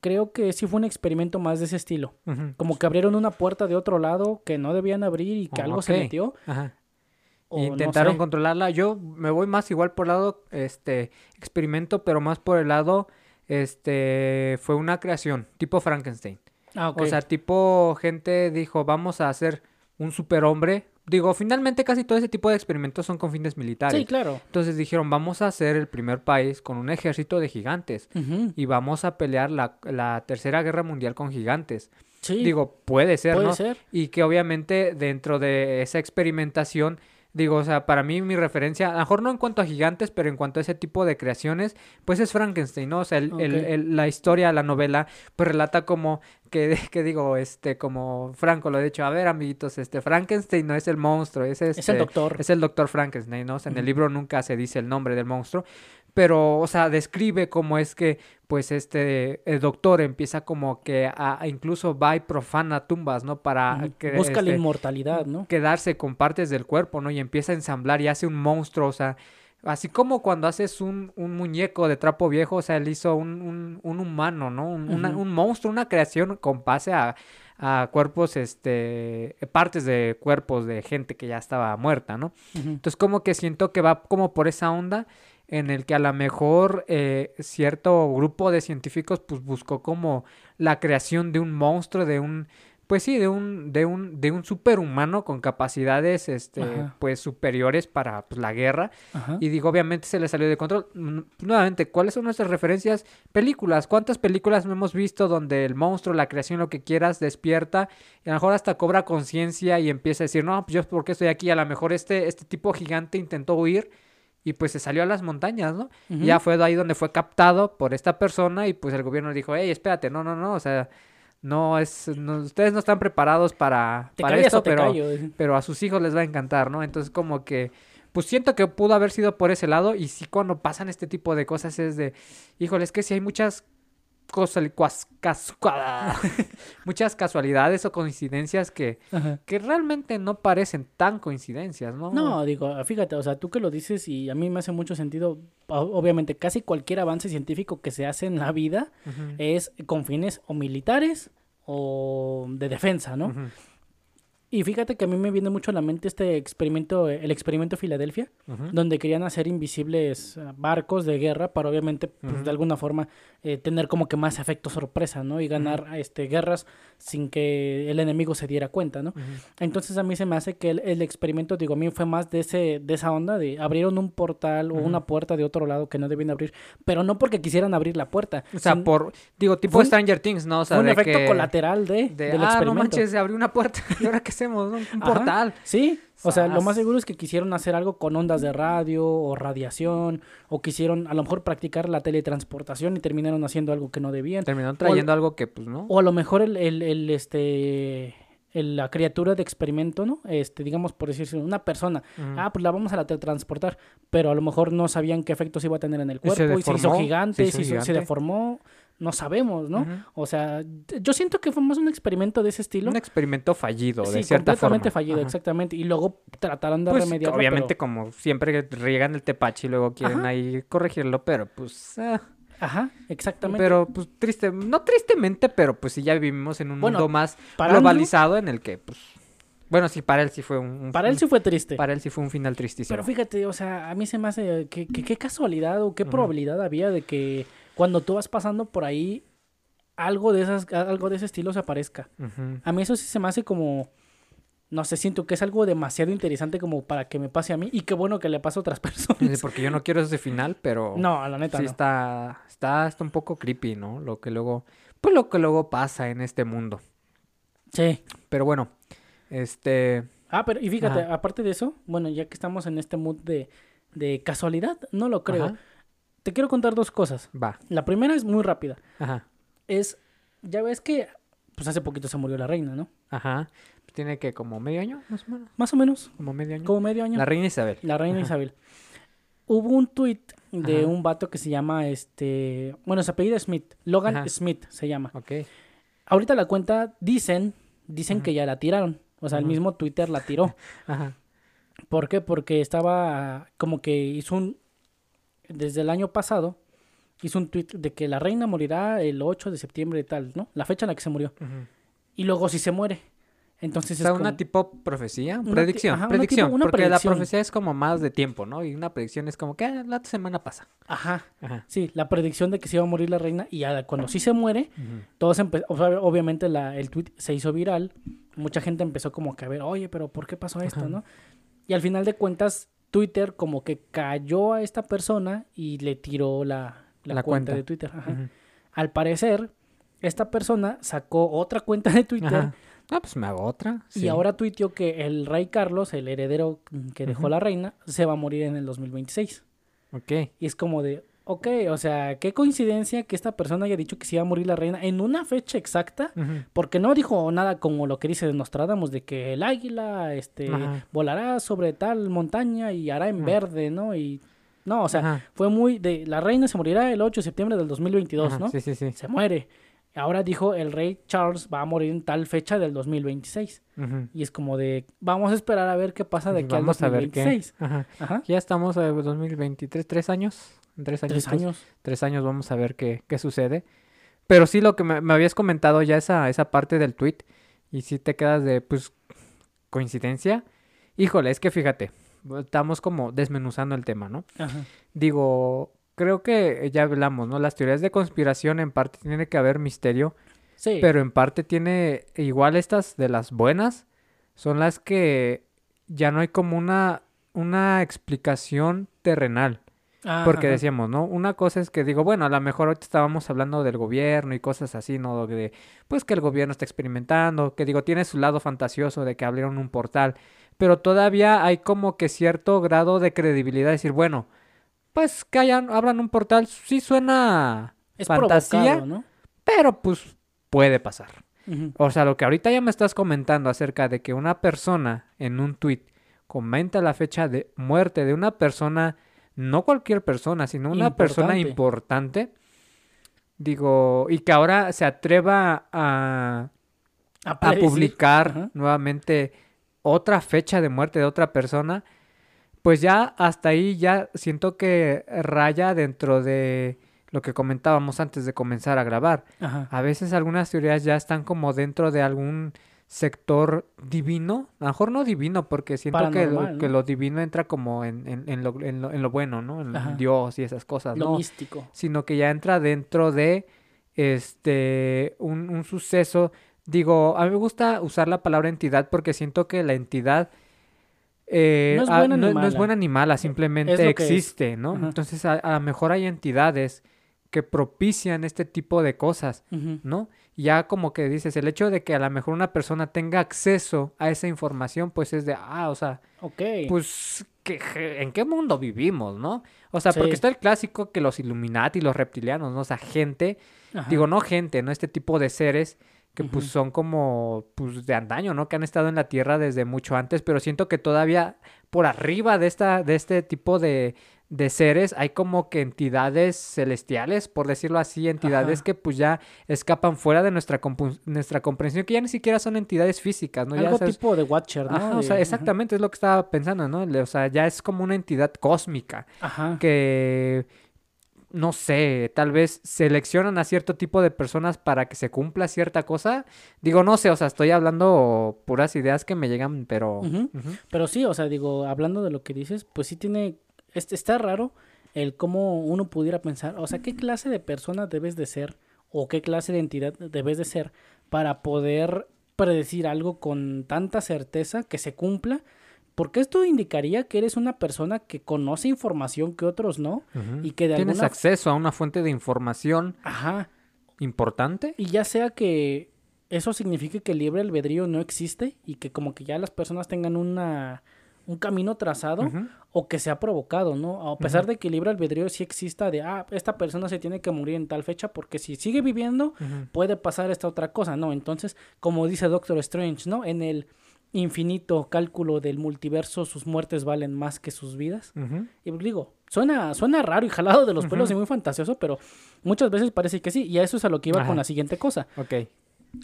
Creo que sí fue un experimento más de ese estilo. Como que abrieron una puerta de otro lado que no debían abrir y que Oh, algo se metió. Ajá. O no Intentaron sé. controlarla. Yo me voy más igual por el lado, este, experimento, pero más por el lado, este, fue una creación, tipo Frankenstein. Ah, ok. O sea, tipo gente dijo, vamos a hacer un superhombre. Digo, finalmente casi todo ese tipo de experimentos son con fines militares. sí, claro. Entonces dijeron, vamos a ser el primer país con un ejército de gigantes y vamos a pelear la, la tercera guerra mundial con gigantes. Sí, Digo, puede ser, puede ¿no? ser. Y que obviamente dentro de esa experimentación, digo, o sea, para mí mi referencia, a lo mejor no en cuanto a gigantes, pero en cuanto a ese tipo de creaciones, pues es Frankenstein, ¿no? O sea, el- el- la historia, la novela, pues relata como que, que digo, este, como Franco lo ha dicho, a ver, amiguitos, este, Frankenstein no es el monstruo, es este, Es el doctor. es el doctor Frankenstein, ¿no? O sea, en el libro nunca se dice el nombre del monstruo, pero, o sea, describe cómo es que, pues, este, el doctor empieza como que a, a incluso va y profana tumbas, ¿no? Para que, Busca la este, inmortalidad, ¿no? quedarse con partes del cuerpo, ¿no? Y empieza a ensamblar y hace un monstruo, o sea, así como cuando haces un, un muñeco de trapo viejo, o sea, él hizo un, un, un humano, ¿no? Un, una- Ujú. un monstruo, una creación con base a, a cuerpos, este, partes de cuerpos de gente que ya estaba muerta, ¿no? Entonces como que siento que va como por esa onda en el que a lo mejor eh, cierto grupo de científicos pues buscó como la creación de un monstruo, de un, pues sí, de un, de un, de un superhumano con capacidades este, Ajá. pues superiores para pues, la guerra. Ajá. Y digo, obviamente se le salió de control. Mm, Nuevamente, ¿cuáles son nuestras referencias? Películas. ¿Cuántas películas no hemos visto donde el monstruo, la creación, lo que quieras, despierta y a lo mejor hasta cobra conciencia y empieza a decir, no, pues yo por qué estoy aquí? A lo mejor este, este tipo gigante intentó huir y pues se salió a las montañas, ¿no? Y ya fue de ahí donde fue captado por esta persona y pues el gobierno dijo, hey, espérate, no, no, no, o sea, no es, no- ustedes no están preparados para, para esto, pero callo. pero a sus hijos les va a encantar, ¿no? Entonces como que, pues siento que pudo haber sido por ese lado y sí cuando pasan este tipo de cosas es de, híjole, es que si hay muchas cosas, muchas casualidades o coincidencias que, Ajá. que realmente no parecen tan coincidencias, ¿no? No, digo, fíjate, o sea, tú que lo dices y a mí me hace mucho sentido, obviamente, casi cualquier avance científico que se hace en la vida es con fines o militares o de defensa, ¿no? Y fíjate que a mí me viene mucho a la mente este experimento, el experimento Filadelfia, donde querían hacer invisibles eh, barcos de guerra para obviamente, pues, de alguna forma, eh, tener como que más efecto sorpresa, ¿no? Y ganar este, guerras sin que el enemigo se diera cuenta, ¿no? Entonces a mí se me hace que el, el experimento, digo, a mí fue más de ese de esa onda de abrieron un portal o una puerta de otro lado que no debían abrir, pero no porque quisieran abrir la puerta. O sea, sin- por, digo, tipo un- Stranger Things, ¿no? O sea, un de efecto que- colateral de, de, del ah, no experimento. manches, se abrió una puerta, ¿y ahora qué hacemos? no? Un Ajá. portal. Sí, o sea, lo más seguro es que quisieron hacer algo con ondas de radio o radiación, o quisieron a lo mejor practicar la teletransportación y terminaron haciendo algo que no debían. Terminaron trayendo algo que, pues, ¿no? O a lo mejor el, el, el, este el- la criatura de experimento, ¿no? Este, digamos, por decirse, una persona. Ah, pues la vamos a la teletransportar. Pero a lo mejor no sabían qué efectos iba a tener en el Y se cuerpo. Y se, hizo deformó, gigante, se se, hizo hizo- se gigante. deformó. No sabemos, ¿no? O sea, yo siento que fue más un experimento de ese estilo. Un experimento fallido, de cierta completamente forma. fallido, Ajá. exactamente. Y luego trataron de Pues, remediarlo. obviamente, pero- como siempre riegan el tepache y luego quieren Ajá. ahí corregirlo, pero pues. ah, Ajá, exactamente. pero pues triste, no tristemente, pero pues sí ya vivimos en un Bueno, mundo más globalizado en el que, pues. Bueno, sí, para él sí fue un. un- Para él sí fue triste. Para él sí fue un final tristísimo. Pero fíjate, o sea, a mí se me hace que, qué casualidad o qué probabilidad había de que cuando tú vas pasando por ahí algo de esas algo de ese estilo se aparezca. A mí eso sí se me hace como no sé, siento que es algo demasiado interesante como para que me pase a mí y qué bueno que le pase a otras personas. Porque yo no quiero ese final, pero. No, la neta sí no. está, está, está un poco creepy, ¿no? Lo que luego, pues lo que luego pasa en este mundo. Sí. Pero bueno, este, Ah, pero y fíjate, Ajá. aparte de eso, bueno, ya que estamos en este mood de, de casualidad, no lo creo. Ajá. Te quiero contar dos cosas. va, La primera es muy rápida. ajá, Es, ya ves que, pues hace poquito se murió la reina, ¿no? ajá. Tiene que como medio año, más o menos, Más o menos, como medio año. como medio año. La reina Isabel. La reina Isabel. Hubo un tweet de Ajá. un vato que se llama, este, bueno, se apellida Smith, Logan Ajá. Smith se llama. Ok. Ahorita la cuenta dicen, dicen Ajá. que ya la tiraron. O sea, el mismo Twitter la tiró. Ajá. ¿Por qué? Porque estaba como que hizo un, desde el año pasado, hizo un tweet de que la reina morirá el 8 de septiembre y tal, ¿no? La fecha en la que se murió. Y luego sí se muere. Entonces O sea, es una como- tipo profecía, Una predicción, ajá, una predicción, tipo- una porque predicción. la profecía es como más de tiempo, ¿no? Y una predicción es como que ah, la semana pasa. Ajá. Ajá. Sí, la predicción de que se iba a morir la reina y ya cuando sí se muere, todos empe- o sea, obviamente la, el tweet se hizo viral, mucha gente empezó como que a ver, oye, pero ¿por qué pasó esto, Ajá. no? Y al final de cuentas, Twitter como que cayó a esta persona y le tiró la, la La cuenta, cuenta. de Twitter. Ajá. Al parecer, esta persona sacó otra cuenta de Twitter Ajá. Ah, pues me hago otra. y sí. ahora tuiteó que el rey Carlos, el heredero que dejó la reina, se va a morir en el 2026. Ok. Y es como de, ok, o sea, qué coincidencia que esta persona haya dicho que se iba a morir la reina en una fecha exacta, porque no dijo nada como lo que dice de Nostradamus, de que el águila este, Ajá. volará sobre tal montaña y hará en Ajá. verde, ¿no? Y no, o sea, Ajá. fue muy de, la reina se morirá el 8 de septiembre del 2022, Ajá, ¿no? Sí, sí, sí. Se muere. Ahora dijo el rey Charles va a morir en tal fecha del 2026. Ujú. Y es como de, vamos a esperar a ver qué pasa de aquí al Vamos a ver qué. 2026. Ajá. Ajá. Ya estamos en 2023, tres años. Tres años. Tres años. Tres años vamos a ver qué, qué sucede. Pero sí, lo que me, me habías comentado ya esa, esa parte del tweet. Y si te quedas de, pues, coincidencia. Híjole, es que fíjate, estamos como desmenuzando el tema, ¿no? Ajá. Digo, creo que ya hablamos, ¿no? Las teorías de conspiración en parte tiene que haber misterio, Sí. pero en parte tiene igual estas de las buenas son las que ya no hay como una una explicación terrenal, porque Ajá. decíamos, ¿no? Una cosa es que digo, bueno, a lo mejor ahorita estábamos hablando del gobierno y cosas así, ¿no? De pues que el gobierno está experimentando, que digo, tiene su lado fantasioso de que abrieron un portal, pero todavía hay como que cierto grado de credibilidad decir, bueno, pues que hayan abran un portal, sí suena es fantasía, pero pues puede pasar. O sea, lo que ahorita ya me estás comentando acerca de que una persona en un tweet comenta la fecha de muerte de una persona, no cualquier persona, sino una persona Importante. digo, y que ahora se atreva a, a publicar Ajá. nuevamente otra fecha de muerte de otra persona, pues ya hasta ahí ya siento que raya dentro de lo que comentábamos antes de comenzar a grabar. Ajá. A veces algunas teorías ya están como dentro de algún sector divino, a lo mejor no divino, porque siento que lo, que lo divino entra como en, en- en lo, en lo- en lo bueno, ¿no? En Ajá. Dios y esas cosas, Lo ¿no? místico. Sino que ya entra dentro de este un, un suceso. Digo, a mí me gusta usar la palabra entidad porque siento que la entidad eh, No es ah, buena ni no- no es buena mala, simplemente existe, ¿no? Entonces a, a lo mejor hay entidades que propician este tipo de cosas. ¿no? Ya como que dices, el hecho de que a lo mejor una persona tenga acceso a esa información, pues es de, ah, o sea, pues, ¿qué- ¿en qué mundo vivimos, no? O sea, porque está el clásico que los Illuminati, los reptilianos, ¿no? O sea, gente, Ajá. digo, no gente, ¿no? Este tipo de seres que pues son como pues de antaño, ¿no? Que han estado en la Tierra desde mucho antes, pero siento que todavía por arriba de esta de este tipo de de seres hay como que entidades celestiales, por decirlo así, entidades Ajá. que pues ya escapan fuera de nuestra nuestra comprensión, que ya ni siquiera son entidades físicas, ¿no? Ya Algo sabes- tipo de Watcher, ¿no? Ajá, o sea, ajá. exactamente es lo que estaba pensando, ¿no? O sea, ya es como una entidad cósmica Ajá. que, no sé, tal vez seleccionan a cierto tipo de personas para que se cumpla cierta cosa. Digo, no sé, o sea, estoy hablando puras ideas que me llegan, pero... Pero sí, o sea, digo, hablando de lo que dices, pues sí tiene, este, está raro el cómo uno pudiera pensar, o sea, qué clase de persona debes de ser o qué clase de entidad debes de ser para poder predecir algo con tanta certeza que se cumpla, porque esto indicaría que eres una persona que conoce información que otros no y que de Tienes alguna... acceso a una fuente de información Ajá, importante. y ya sea que eso signifique que el libre albedrío no existe y que como que ya las personas tengan una un camino trazado o que se ha provocado, ¿no? A pesar de que el libre albedrío sí exista de, ah, esta persona se tiene que morir en tal fecha porque si sigue viviendo puede pasar esta otra cosa, ¿no? Entonces, como dice Doctor Strange, ¿no? En el infinito cálculo del multiverso, sus muertes valen más que sus vidas. Y pues digo, suena, suena raro y jalado de los pelos y muy fantasioso, pero muchas veces parece que sí. Y a eso es a lo que iba Ajá. con la siguiente cosa. Ok.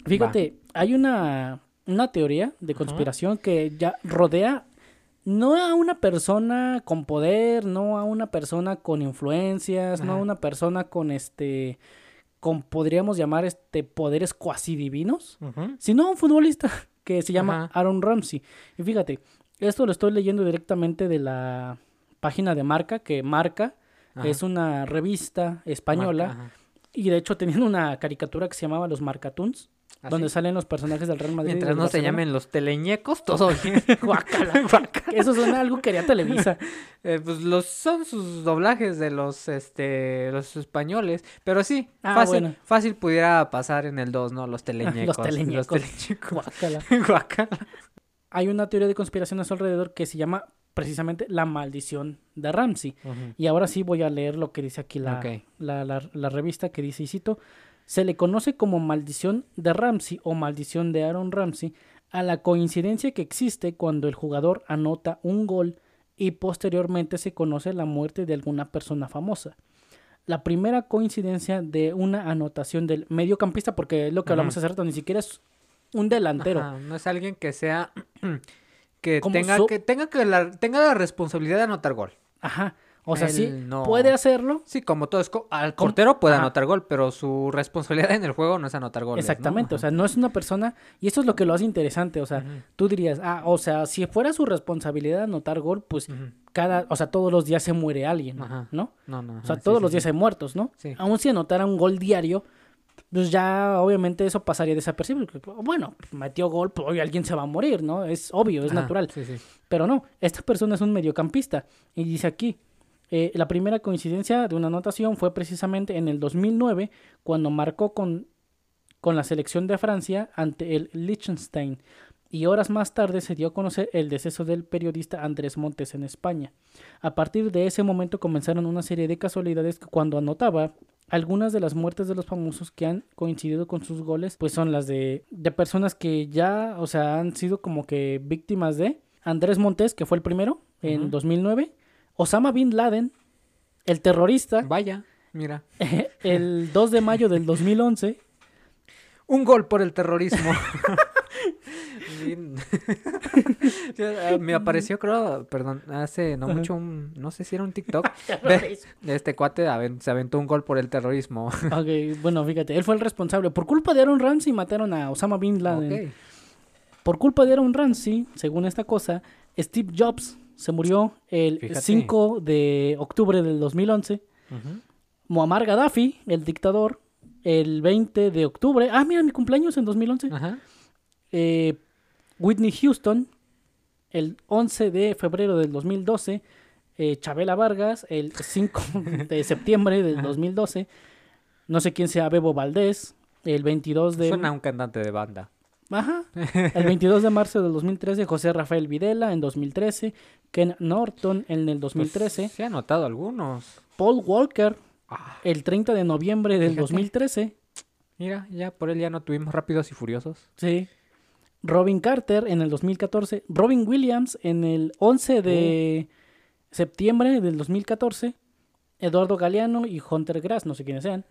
Fíjate, hay una, una teoría de conspiración que ya rodea no a una persona con poder, no a una persona con influencias, no a una persona con este, con podríamos llamar este poderes cuasi divinos, sino a un futbolista que se llama Ajá. Aaron Ramsey. Y fíjate, esto lo estoy leyendo directamente de la página de Marca, que Marca Ajá. es una revista española Marca, y de hecho tenían una caricatura que se llamaba Los Marcatoons, ¿Ah, donde salen los personajes del Real Madrid. Mientras no se llamen los teleñecos, todo bien. Guácala. Eso suena a algo que haría Televisa. Eh, pues los son sus doblajes de los este los españoles, pero sí, Ah, fácil, bueno. fácil pudiera pasar en el 2, ¿no? Los teleñecos. teleñecos. teleñecos. Guácala. Guácala. Hay una teoría de conspiración a su alrededor que se llama precisamente la maldición de Ramsey. Y ahora sí voy a leer lo que dice aquí la, la, la- la revista que dice, y cito, se le conoce como maldición de Ramsey o maldición de Aaron Ramsey a la coincidencia que existe cuando el jugador anota un gol y posteriormente se conoce la muerte de alguna persona famosa. La primera coincidencia de una anotación del mediocampista, porque es lo que hablamos hace rato, ni siquiera es un delantero. Ajá, no es alguien que sea que tenga que tenga que la, tenga la responsabilidad de anotar gol. Ajá. O sea, sí, no. puede hacerlo, Sí, como todo es co- al portero puede Ajá. anotar gol, pero su responsabilidad en el juego no es anotar goles, ¿no? Exactamente, o sea, no es una persona, y eso es lo que lo hace interesante, o sea, tú dirías, ah, o sea, si fuera su responsabilidad anotar gol, pues cada, o sea, todos los días se muere alguien, Ajá. ¿no? No, no, O sea, todos sí, los sí. días hay muertos, ¿no? Sí. Aún si anotara un gol diario, pues ya obviamente eso pasaría desapercibido. Bueno, metió gol, pues hoy alguien se va a morir, ¿no? Es obvio, es natural. Sí, sí. Pero no, esta persona es un mediocampista. Y dice aquí, eh, la primera coincidencia de una anotación fue precisamente en el 2009, cuando marcó con, con la selección de Francia ante el Liechtenstein. Y horas más tarde se dio a conocer el deceso del periodista Andrés Montes en España. A partir de ese momento comenzaron una serie de casualidades que cuando anotaba algunas de las muertes de los famosos que han coincidido con sus goles, pues son las de, de personas que ya, o sea, han sido como que víctimas de Andrés Montes, que fue el primero en Ujú. 2009, Osama Bin Laden, el terrorista, Vaya, mira. el 2 de mayo del 2011, Un gol por el terrorismo. Ya, Me apareció, creo, perdón, hace no mucho un, no sé si era un TikTok, de, este cuate se aventó un gol por el terrorismo. Ok, bueno, fíjate, él fue el responsable. Por culpa de Aaron Ramsey mataron a Osama Bin Laden. Ok. Por culpa de Aaron Ramsey, según esta cosa, Steve Jobs se murió el Fíjate. 5 de octubre del 2011. Ujú. Muammar Gaddafi, el dictador, el 20 de octubre. Ah, mira, mi cumpleaños en 2011. Ajá. Eh, Whitney Houston, el 11 de febrero del 2012. Eh, Chabela Vargas, el 5 de septiembre del Ajá. 2012. No sé quién sea Bebo Valdés, el 22 de... Suena un cantante de banda. Ajá. El 22 de marzo del 2013, José Rafael Videla en 2013, Ken Norton en el Pues, 2013, se han notado algunos. Paul Walker Ah, el 30 de noviembre del Fíjate. 2013, Mira, ya por él ya no tuvimos rápidos y furiosos. Sí. Robin Carter en el 2014. Robin Williams en el 11 de septiembre del 2014. Eduardo Galeano y Hunter Grass, no sé quiénes sean.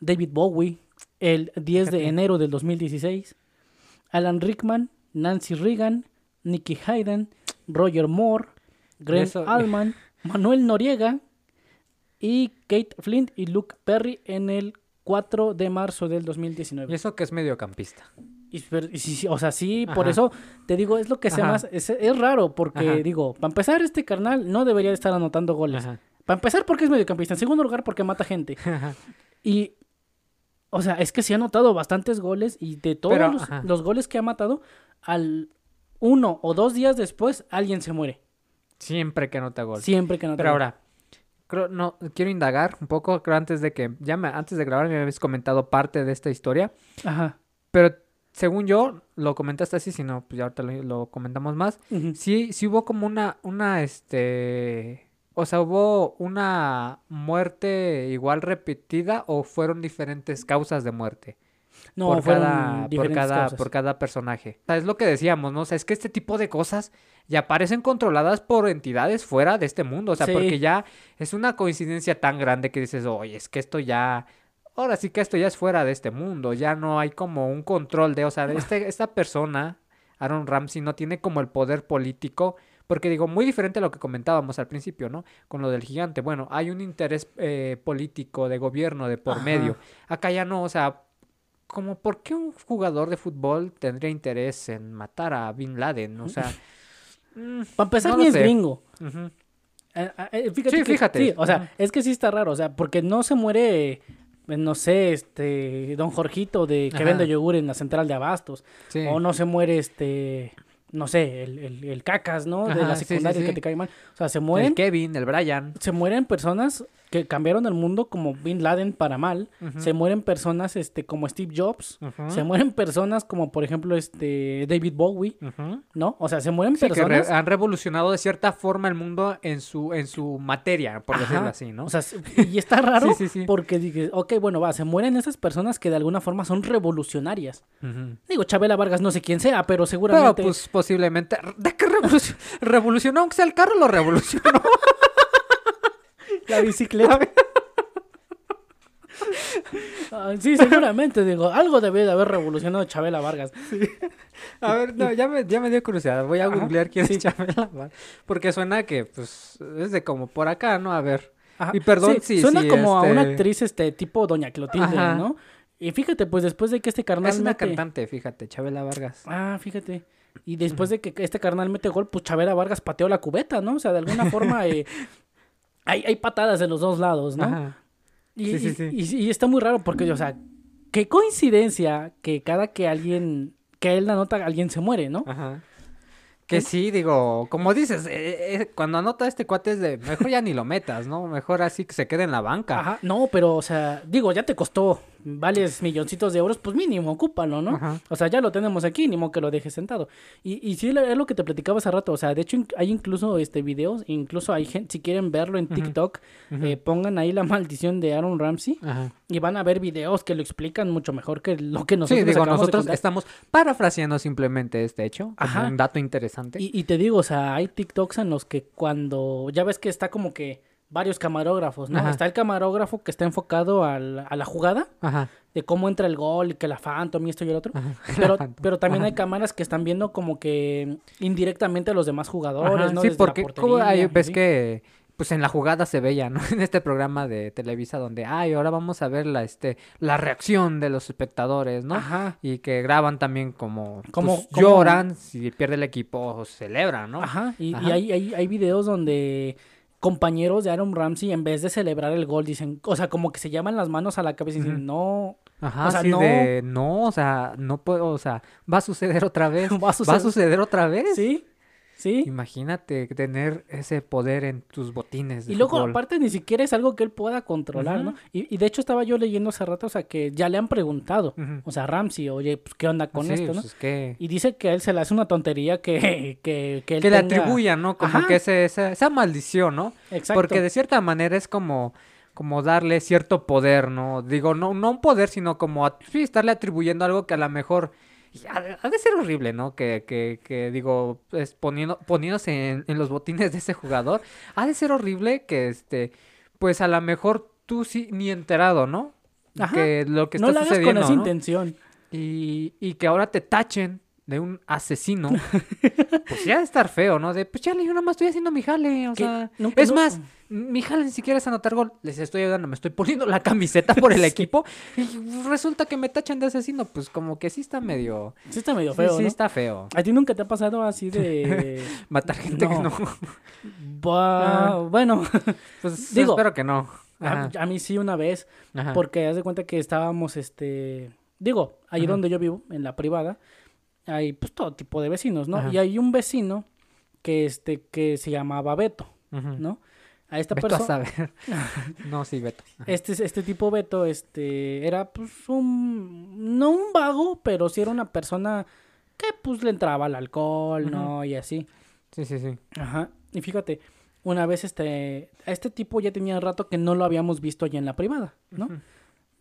David Bowie el 10 de Fíjate. enero del 2016. Alan Rickman, Nancy Reagan, Nicky Hayden, Roger Moore, Greg Allman, Manuel Noriega y Kate Flint y Luke Perry en el 4 de marzo del 2019. Y eso que es mediocampista. Y, y o sea, sí, por Ajá. eso te digo, es lo que se Ajá. más. Es, es raro, porque Ajá. digo, para empezar, este carnal no debería de estar anotando goles. Ajá. Para empezar, porque es mediocampista. En segundo lugar, porque mata gente. Y, o sea, es que sí ha anotado bastantes goles y de todos Pero, los, goles que ha matado, al uno o dos días después, alguien se muere. Siempre que anota gol. Siempre que anota Pero gol. ahora, creo, no, quiero indagar un poco, creo antes de que, ya me, antes de grabar me habías comentado parte de esta historia, Ajá. pero según yo, lo comentaste así, si no, pues ya ahorita lo, lo comentamos más. Ujú. Sí, sí hubo como una, una, este, o sea, hubo una muerte igual repetida o fueron diferentes causas de muerte No, por cada, por cada, causas. por cada personaje. O sea, es lo que decíamos, ¿no? O sea, es que este tipo de cosas ya parecen controladas por entidades fuera de este mundo. O sea, Sí. porque ya es una coincidencia tan grande que dices, oye, es que esto ya. Ahora sí que esto ya es fuera de este mundo. Ya no hay como un control de. O sea, de este, esta persona, Aaron Ramsey, no tiene como el poder político. Porque digo, muy diferente a lo que comentábamos al principio, ¿no? Con lo del gigante. Bueno, hay un interés eh, político de gobierno de por Ajá. medio. Acá ya no, o sea, como por qué un jugador de fútbol tendría interés en matar a Bin Laden, o sea, mm, Para empezar, no ni es sé. gringo. Eh, eh, fíjate Sí, que- fíjate. sí, o sea, es que sí está raro, o sea, porque no se muere, eh, no sé, este, don Jorgito de que Ajá. vende yogur en la central de abastos, Sí. o no se muere, este, no sé, el, el, el cacas, ¿no? De Ajá, la sí, sí, secundaria sí. que te cae mal. O sea, se mueren, El Kevin, el Brian. se mueren personas que cambiaron el mundo como Bin Laden para mal, se mueren personas, este, como Steve Jobs, se mueren personas como, por ejemplo, este, David Bowie. ¿no? O sea, se mueren Sí, que re- personas... han revolucionado de cierta forma el mundo en su, en su materia, por Ajá. decirlo así, ¿no? O sea, y está raro Sí, sí, sí. porque dices, ok, bueno, va, se mueren esas personas que de alguna forma son revolucionarias. Digo, Chabela Vargas no sé quién sea, pero Pero seguramente... pues posiblemente. ¿De qué revolucionó? revolucionó? Aunque sea el carro, lo revolucionó. La bicicleta. Ah, sí, seguramente, digo, algo debe de haber revolucionado Chabela Vargas. A ver, no, ya me, ya me dio curiosidad. Voy a Ajá, googlear quién sí. es Chabela Vargas. Porque suena que, pues, es de como por acá, ¿no? A ver. Ajá. Y perdón Sí, si- Suena si, como a una este- actriz este tipo Doña Clotilde, Ajá. ¿no? Y fíjate, pues después de que este carnal Es una mete- cantante, fíjate, Chabela Vargas. Ah, fíjate. Y después de que este carnal mete gol, pues Chabela Vargas pateó la cubeta, ¿no? O sea, de alguna forma eh, hay, hay patadas de los dos lados, ¿no? Ajá. Y, Sí, sí, sí. y- y está muy raro porque, o sea, qué coincidencia que cada que alguien, que él anota, alguien se muere, ¿no? Ajá. Que sí, digo, como dices, eh, eh, cuando anota este cuate es de, mejor ya ni lo metas, ¿no? Mejor así que se quede en la banca. Ajá, no, pero, o sea, digo, ya te costó varios milloncitos de euros, pues mínimo, ocúpalo, ¿no? Ajá. O sea, ya lo tenemos aquí, ni modo que lo dejes sentado. Y, y sí, es lo que te platicaba hace rato, o sea, de hecho hay incluso este videos, incluso hay gente, si quieren verlo en TikTok, eh, pongan ahí la maldición de Aaron Ramsey Ajá. y van a ver videos que lo explican mucho mejor que lo que nosotros Sí, digo, acabamos de nosotros estamos parafraseando simplemente este hecho, como Ajá. un dato interesante. Y, y te digo, o sea, hay TikToks en los que cuando, ya ves que está como que varios camarógrafos, ¿no? Ajá. Está el camarógrafo que está enfocado al- a la jugada, Ajá. de cómo entra el gol, y que la Phantom y esto y el otro. Ajá. Pero, pero también hay cámaras que están viendo como que indirectamente a los demás jugadores, ¿no? Sí, Desde porque hay- portería, ves que pues en la jugada se veía, ¿no? En este programa de Televisa donde, ay, ahora vamos a ver la este la reacción de los espectadores, ¿no? Ajá. Y que graban también como, Como- pues, como- lloran, si pierde el equipo o celebran, ¿no? Ajá, y, hay, hay, hay videos donde compañeros de Aaron Ramsey, en vez de celebrar el gol, dicen, o sea, como que se llaman las manos a la cabeza y dicen, no, Ajá, O sea, sí, no- de, no, o sea, no puedo, o sea, va a suceder otra vez. Va a suceder. otra vez. sí, sí. Imagínate tener ese poder en tus botines. De Y luego, fútbol. aparte, ni siquiera es algo que él pueda controlar, ¿no? Y, y de hecho, estaba yo leyendo hace rato, o sea, que ya le han preguntado, Ujú. o sea, Ramsey, oye, pues, ¿qué onda con Sí, esto, no? pues, es que, Y dice que a él se le hace una tontería que, que, que él que le atribuyan, ¿no? Como Ajá. que ese, esa, esa maldición, ¿no? Exacto. Porque de cierta manera es como, como darle cierto poder, ¿no? Digo, no, no un poder, sino como sí, estarle atribuyendo algo que a lo mejor ha, de- ha de ser horrible, ¿no? Que, que, que digo, es poniendo, poniéndose en, en los botines de ese jugador, ha de ser horrible que este, pues a lo mejor tú sí ni enterado, ¿no? Ajá. Que lo que no está lo hagas con sucediendo, esa ¿no? intención. y, y que ahora te tachen de un asesino, pues ya de estar feo, ¿no? De, pues chale, yo nada más estoy haciendo mi jale, o Que sea... nunca- es no- más, mi jale ni siquiera es anotar gol, les estoy ayudando, me estoy poniendo la camiseta por el Sí. equipo y resulta que me tachan de asesino, pues como que sí está medio... Sí está medio feo, sí ¿no? está feo. ¿A ti nunca te ha pasado así de... Matar gente que No. Buah, Bueno, Pues Digo, espero que no. a, mí sí una vez, ajá. porque haz de cuenta que estábamos, este... Digo, ahí Ajá. donde yo vivo, en la privada, hay pues todo tipo de vecinos, ¿no? Ajá. Y hay un vecino que, este, que se llamaba Beto. ¿no? A esta persona... no, sí, Beto. Ajá. Este, este tipo Beto, este, era pues un, no un vago, pero sí era una persona que pues le entraba al alcohol, ¿no? Y así. Sí, sí, sí. Ajá. Y fíjate, una vez este, a este tipo ya tenía rato que no lo habíamos visto allá en la privada, ¿no?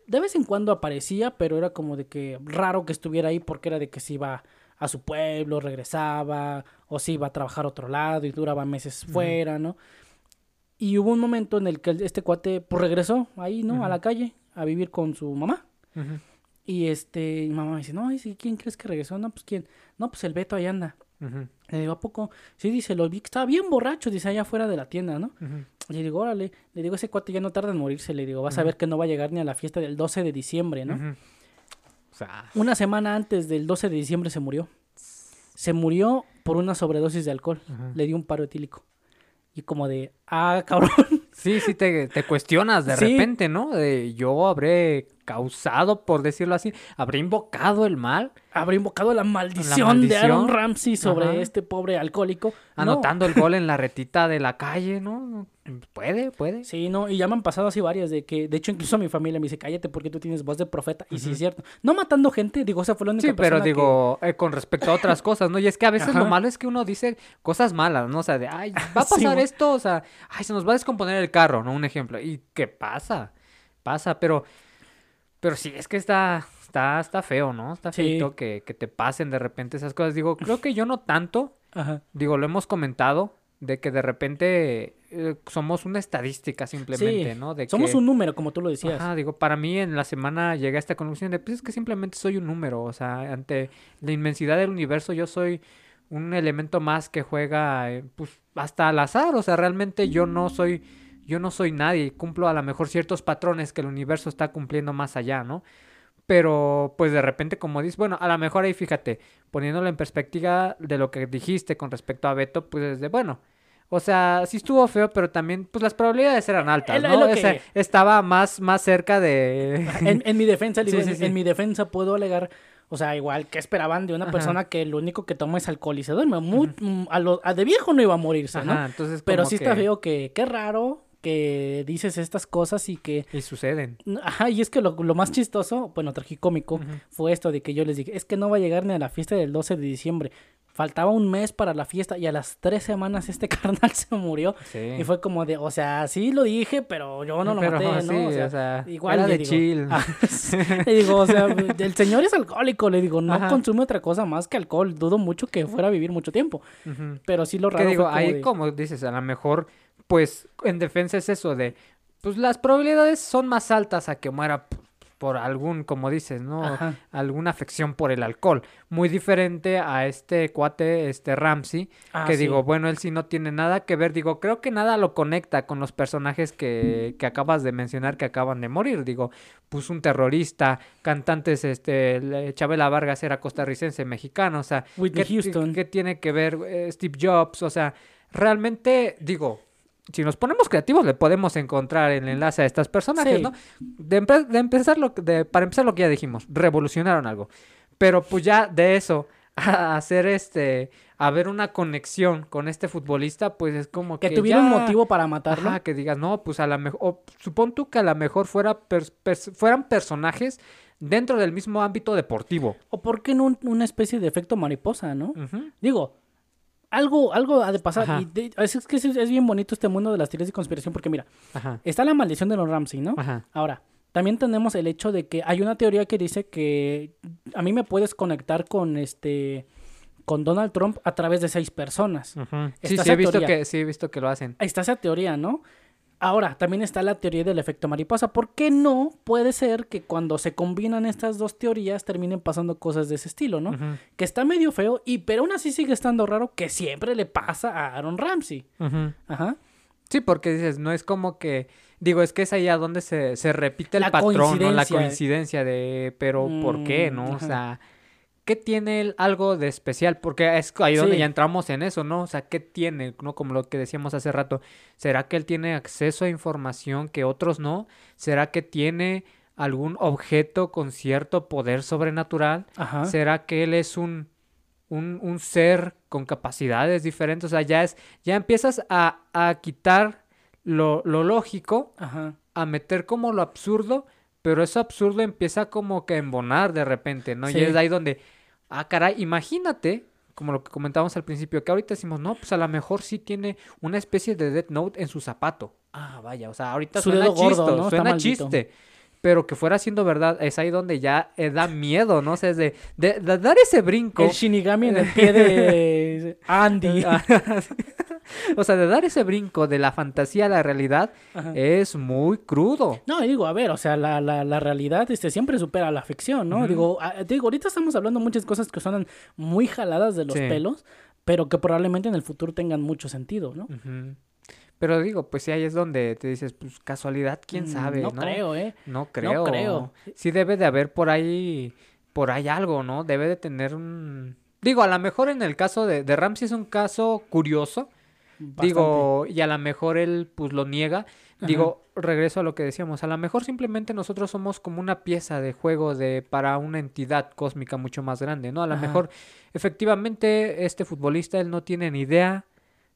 De vez en cuando aparecía, pero era como de que raro que estuviera ahí porque era de que se iba a su pueblo, regresaba, o se iba a trabajar a otro lado y duraba meses fuera, ¿no? Y hubo un momento en el que este cuate pues regresó ahí, ¿no? A la calle a vivir con su mamá. Y este, mi mamá me dice, no, ¿y ¿quién crees que regresó? No, pues quién. No, pues el Beto ahí anda. Le digo, ¿a poco? Sí, dice, lo vi que estaba bien borracho, dice, allá afuera de la tienda, ¿no? Ujú. Le digo, órale, le digo, ese cuate ya no tarda en morirse, le digo, vas a ver que no va a llegar ni a la fiesta del 12 de diciembre, ¿no? O sea, Una semana antes del 12 de diciembre se murió. Se murió por una sobredosis de alcohol. Le dio un paro etílico. Y como de, ah, cabrón. Sí, sí, te, te cuestionas de Sí. repente, ¿no? De yo habré causado, por decirlo así, habré invocado el mal, Habré invocado la maldición, de Aaron. Ramsey sobre Ajá. este pobre alcohólico. No. anotando el gol en la retita de la calle, ¿no? Puede, puede. Sí, no, y ya me han pasado así varias de que, de hecho, incluso mi familia me dice, cállate porque tú tienes voz de profeta. Y sí es cierto. No matando gente, digo, esa fue la única Sí, pero persona que- digo, eh, con respecto a otras cosas, ¿no? Y es que a veces Ajá. lo malo es que uno dice cosas malas, ¿no? O sea, de, ay, va a pasar esto, o sea, ay, se nos va a descomponer el carro, ¿no? Un ejemplo. ¿Y qué pasa? Pasa, pero, pero sí, es que está, está, está feo, ¿no? Está Sí. feito que, que te pasen de repente esas cosas. Digo, creo que yo no tanto, Ajá. digo, lo hemos comentado, de que de repente eh, somos una estadística simplemente, Sí, ¿no? De Somos que- un número, como tú lo decías. Ajá, digo, para mí en la semana llegué a esta conclusión de, pues es que simplemente soy un número, o sea, ante la inmensidad del universo yo soy un elemento más que juega, eh, pues, hasta al azar, o sea, realmente yo no soy, yo no soy nadie, cumplo a lo mejor ciertos patrones que el universo está cumpliendo más allá, ¿no? Pero, pues de repente, como dices, bueno, a lo mejor ahí fíjate, poniéndolo en perspectiva de lo que dijiste con respecto a Beto, pues es de, bueno, o sea, sí estuvo feo, pero también, pues las probabilidades eran altas, ¿no? O sea, estaba más, más cerca de... En, en mi defensa, digo, Sí, sí, en, sí. en mi defensa puedo alegar, o sea, igual que esperaban de una Ajá. persona que lo único que toma es alcohol y se duerme. Muy- mm, a, lo- a de viejo no iba a morirse, ¿no? Entonces Pero sí está feo que, qué raro que dices estas cosas y que Y suceden. Ajá, y es que lo, lo más chistoso, bueno, tragicómico, Ujú. fue esto de que yo les dije, es que no va a llegar ni a la fiesta del 12 de diciembre. Faltaba un mes para la fiesta y a las tres semanas este carnal se murió. Sí. Y fue como de, o sea, sí lo dije, pero yo no lo Pero, maté, ¿no? sí, o sea, o sea, igual era le de digo, chill. ah, le digo, o sea, el señor es alcohólico, le digo, no Ajá. consume otra cosa más que alcohol. Dudo mucho que fuera a vivir mucho tiempo. Pero sí lo Que raro digo, fue como ahí de- como dices, a lo mejor, pues, en defensa es eso de, pues las probabilidades son más altas a que muera por algún, como dices, ¿no? Ajá. Alguna afección por el alcohol. Muy diferente a este cuate, este Ramsey, Ah, que sí. digo, bueno, él sí no tiene nada que ver. Digo, creo que nada lo conecta con los personajes que, que acabas de mencionar que acaban de morir. Digo, pues un terrorista, cantantes, este, Chabela Vargas era costarricense, mexicano, o sea, Whitney ¿qué, Houston. qué tiene que ver eh, Steve Jobs? O sea, realmente, digo, si nos ponemos creativos le podemos encontrar el enlace a estas personajes, Sí. ¿no? De, empe- de empezar lo que- de, para empezar lo que ya dijimos, revolucionaron algo. Pero pues ya de eso a hacer este a ver una conexión con este futbolista, pues es como que Que tuviera un motivo para matarlo. Ajá, que digas, no, pues a lo mejor, supón tú que a lo mejor fuera pers- fueran personajes dentro del mismo ámbito deportivo. O por qué no un- una especie de efecto mariposa, ¿no? Digo, algo, algo ha de pasar. Ajá. Y de- es, es que es, es bien bonito este mundo de las teorías de conspiración porque mira, Ajá. está la maldición de los Ramsey, ¿no? Ajá. Ahora, también tenemos el hecho de que hay una teoría que dice que a mí me puedes conectar con este con Donald Trump a través de seis personas. Sí, sí he visto que sí he visto que lo hacen. Ahí está esa teoría, ¿no? Ahora, también está la teoría del efecto mariposa. ¿Por qué no puede ser que cuando se combinan estas dos teorías terminen pasando cosas de ese estilo, ¿no? Que está medio feo, y pero aún así sigue estando raro que siempre le pasa a Aaron Ramsey. Ajá. Sí, porque dices, no es como que, digo, es que es ahí a donde se, se repite el La patrón, ¿no? La coincidencia. de, pero ¿por qué, Mm, no? O sea, ¿qué tiene él algo de especial? Porque es ahí donde ya entramos en eso, ¿no? O sea, ¿qué tiene? ¿No? Como lo que decíamos hace rato, ¿será que él tiene acceso a información que otros no? ¿Será que tiene algún objeto con cierto poder sobrenatural? Ajá. ¿Será que él es un, un, un ser con capacidades diferentes? O sea, ya es, ya empiezas a, a quitar lo, lo lógico, Ajá. a meter como lo absurdo, pero eso absurdo empieza como que a embonar de repente, ¿no? Sí. Y es ahí donde, ah, caray, imagínate, como lo que comentábamos al principio, que ahorita decimos, no, pues a lo mejor sí tiene una especie de Death Note en su zapato. Ah, vaya, o sea, ahorita Su suena. Está suena chiste. Pero que fuera siendo verdad, es ahí donde ya eh, da miedo, ¿no? O sea, es de, de- de dar ese brinco. El Shinigami en el pie de Andy. O sea, de dar ese brinco de la fantasía a la realidad Ajá. es muy crudo. No, digo, a ver, o sea, la, la, la realidad este, siempre supera la ficción, ¿no? Digo, a- digo, ahorita estamos hablando muchas cosas que suenan muy jaladas de los Sí. pelos, pero que probablemente en el futuro tengan mucho sentido, ¿no? Pero digo, pues sí, ahí es donde te dices, pues casualidad, quién Mm, sabe, ¿no? No creo, ¿eh? No creo. creo. Sí debe de haber por ahí, por ahí algo, ¿no? Debe de tener un... Digo, a lo mejor en el caso de, de Ramsey es un caso curioso, Bastante. Digo, y a lo mejor él pues lo niega. Ajá. Digo, regreso a lo que decíamos, a lo mejor simplemente nosotros somos como una pieza de juego de para una entidad cósmica mucho más grande, ¿no? A lo mejor efectivamente este futbolista él no tiene ni idea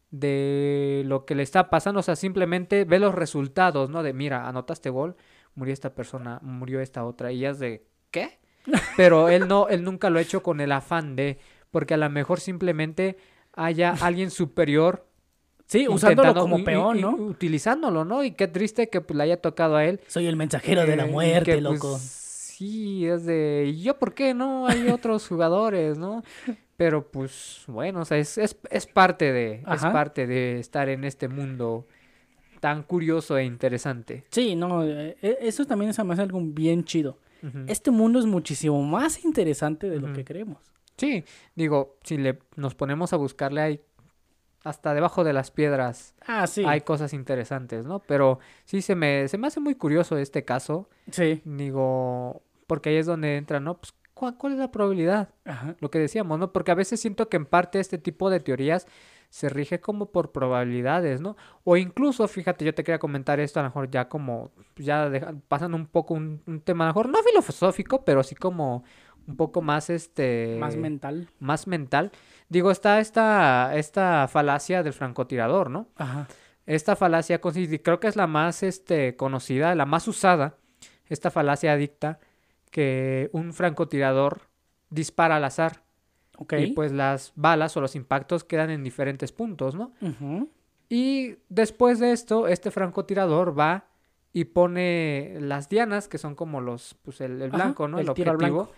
de lo que le está pasando, o sea, simplemente ve los resultados, ¿no? De mira, anotaste gol, murió esta persona, murió esta otra y ya es de ¿qué? Pero él no él nunca lo ha hecho con el afán de porque a lo mejor simplemente haya alguien superior Sí, usándolo como peón, y ¿no? Utilizándolo, ¿no? Y qué triste que pues, le haya tocado a él. Soy el mensajero de la eh, muerte, que, pues, loco. sí, es de... ¿Y yo por qué no? Hay otros jugadores, ¿no? Pero pues bueno, o sea, es, es, es parte de... Es parte de estar en este mundo tan curioso e interesante. Sí, no, eh, eh, eso también me hace algo bien chido. Este mundo es muchísimo más interesante de lo que creemos. Sí, digo, si le nos ponemos a buscarle hay hasta debajo de las piedras Ah, sí. hay cosas interesantes, ¿no? Pero sí se me, se me hace muy curioso este caso. Sí. Digo, porque ahí es donde entra, ¿no? Pues, ¿cuál, cuál es la probabilidad? Ajá. Lo que decíamos, ¿no? Porque a veces siento que en parte este tipo de teorías se rige como por probabilidades, ¿no? O incluso, fíjate, yo te quería comentar esto, a lo mejor ya como, ya deja- pasando un poco un, un tema, a lo mejor no filosófico, pero sí como un poco más, este... Más mental. más mental. Digo, está esta, esta falacia del francotirador, ¿no? Ajá. Esta falacia creo que es la más este, conocida, la más usada. Esta falacia dicta que un francotirador dispara al azar Ok. y pues las balas o los impactos quedan en diferentes puntos, ¿no? Ujú. Y después de esto, este francotirador va y pone las dianas, que son como los, pues el, el Ajá, blanco, ¿no? El, objetivo, blanco.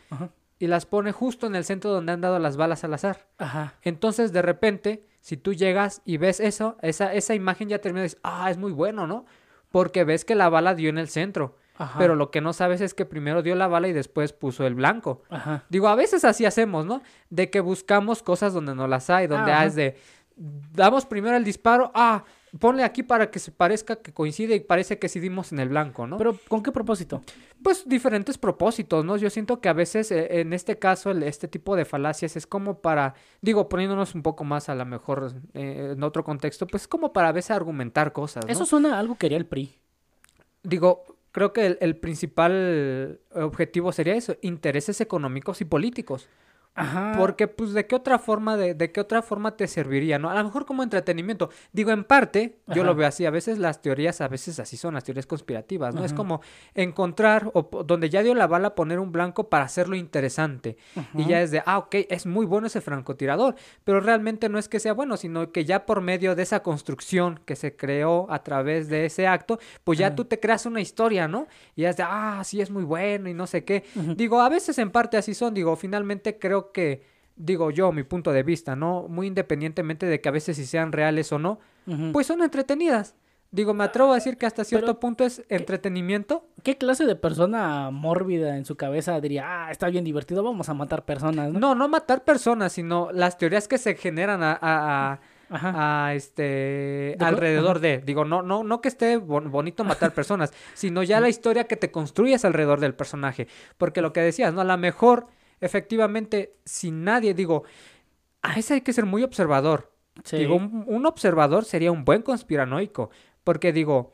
Y las pone justo en el centro donde han dado las balas al azar. Ajá. Entonces, de repente, si tú llegas y ves eso, esa, esa imagen ya termina y dices, ah, es muy bueno, ¿no? Porque ves que la bala dio en el centro. Ajá. Pero lo que no sabes es que primero dio la bala y después puso el blanco. Ajá. Digo, a veces así hacemos, ¿no? De que buscamos cosas donde no las hay, donde Ajá. es de, damos primero el disparo, ah, ponle aquí para que se parezca que coincide y parece que sí dimos en el blanco, ¿no? Pero, ¿con qué propósito? pues diferentes propósitos, ¿no? Yo siento que a veces eh, en este caso el- este tipo de falacias es como para, digo, poniéndonos un poco más a lo mejor eh, en otro contexto, pues como para a veces argumentar cosas, ¿no? Eso suena a algo que haría el PRI. Digo, creo que el, el principal objetivo sería eso, intereses económicos y políticos. Ajá. Porque, pues, ¿de qué otra forma, de, de qué otra forma te serviría, no? A lo mejor como entretenimiento. Digo, en parte, yo lo veo así. A veces las teorías, a veces así son, las teorías conspirativas, ¿no? Es como encontrar, o donde ya dio la bala, poner un blanco para hacerlo interesante. Y ya es de, ah, ok, es muy bueno ese francotirador. Pero realmente no es que sea bueno, sino que ya por medio de esa construcción que se creó a través de ese acto, pues ya tú te creas una historia, ¿no? Y ya es de, ah, sí es muy bueno y no sé qué. Digo, a veces en parte así son, digo, finalmente creo que, digo yo, mi punto de vista, ¿no? Muy independientemente de que a veces si sean reales o no, pues son entretenidas. Digo, me atrevo a decir que hasta cierto Pero, punto es entretenimiento. ¿Qué clase de persona mórbida en su cabeza diría, ah, está bien divertido, vamos a matar personas, ¿no? No, no matar personas, sino las teorías que se generan a, a- a- Ajá. a, este alrededor de, digo, no, no, no que esté bon- bonito matar personas, sino ya la historia que te construyes alrededor del personaje. Porque lo que decías, ¿no? A lo mejor, efectivamente, si nadie, digo, a ese hay que ser muy observador. Sí. Digo, un, un observador sería un buen conspiranoico. Porque digo,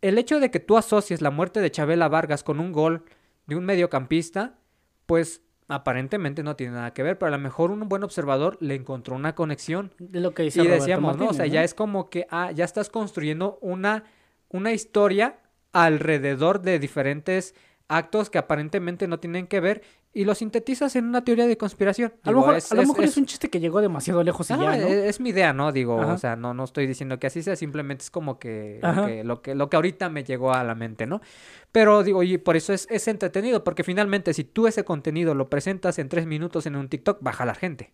el hecho de que tú asocies la muerte de Chabela Vargas con un gol de un mediocampista, pues aparentemente no tiene nada que ver, pero a lo mejor un buen observador le encontró una conexión. De lo que dice Y Roberto decíamos, ¿no? O sea, ya es como que ah, ya estás construyendo una, una historia alrededor de diferentes actos que aparentemente no tienen que ver y lo sintetizas en una teoría de conspiración. A lo mejor, es- a lo es- mejor es, es- un chiste que llegó demasiado lejos y Ah, ya, ¿no? e- es mi idea, ¿no? Digo, Ajá. o sea, no, no estoy diciendo que así sea, simplemente es como que lo, Ajá. que lo que lo que ahorita me llegó a la mente, ¿no? Pero digo, y por eso es, es entretenido, porque finalmente si tú ese contenido lo presentas en tres minutos en un TikTok, baja la gente.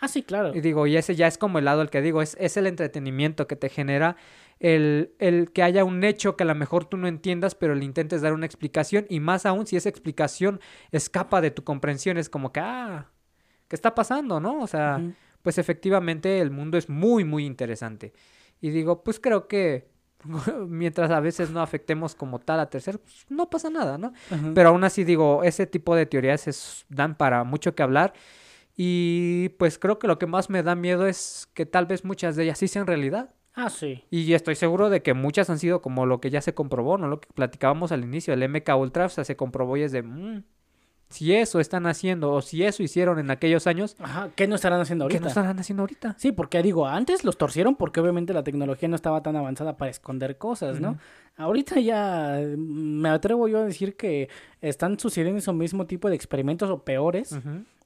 Ah, sí, claro. Y digo, y ese ya es como el lado al que digo, es, es el entretenimiento que te genera el, el que haya un hecho que a lo mejor tú no entiendas, pero le intentes dar una explicación, y más aún si esa explicación escapa de tu comprensión, es como que, ah, ¿qué está pasando, no? O sea, pues efectivamente el mundo es muy, muy interesante. Y digo, pues creo que mientras a veces no afectemos como tal a terceros, pues, no pasa nada, ¿no? Ujú. Pero aún así digo, ese tipo de teorías es- dan para mucho que hablar. Y pues creo que lo que más me da miedo es que tal vez muchas de ellas sí sean realidad. Ah, sí. Y estoy seguro de que muchas han sido como lo que ya se comprobó, ¿no? Lo que platicábamos al inicio, el MK Ultra, o sea, se comprobó y es de, mm, si eso están haciendo o si eso hicieron en aquellos años, Aja, ¿qué no estarán haciendo ¿qué ahorita? no estarán haciendo ahorita? Sí, porque digo, antes los torcieron porque obviamente la tecnología no estaba tan avanzada para esconder cosas, ¿no? Ahorita ya mm, me atrevo yo a decir que están sucediendo ese mismo tipo de experimentos o peores.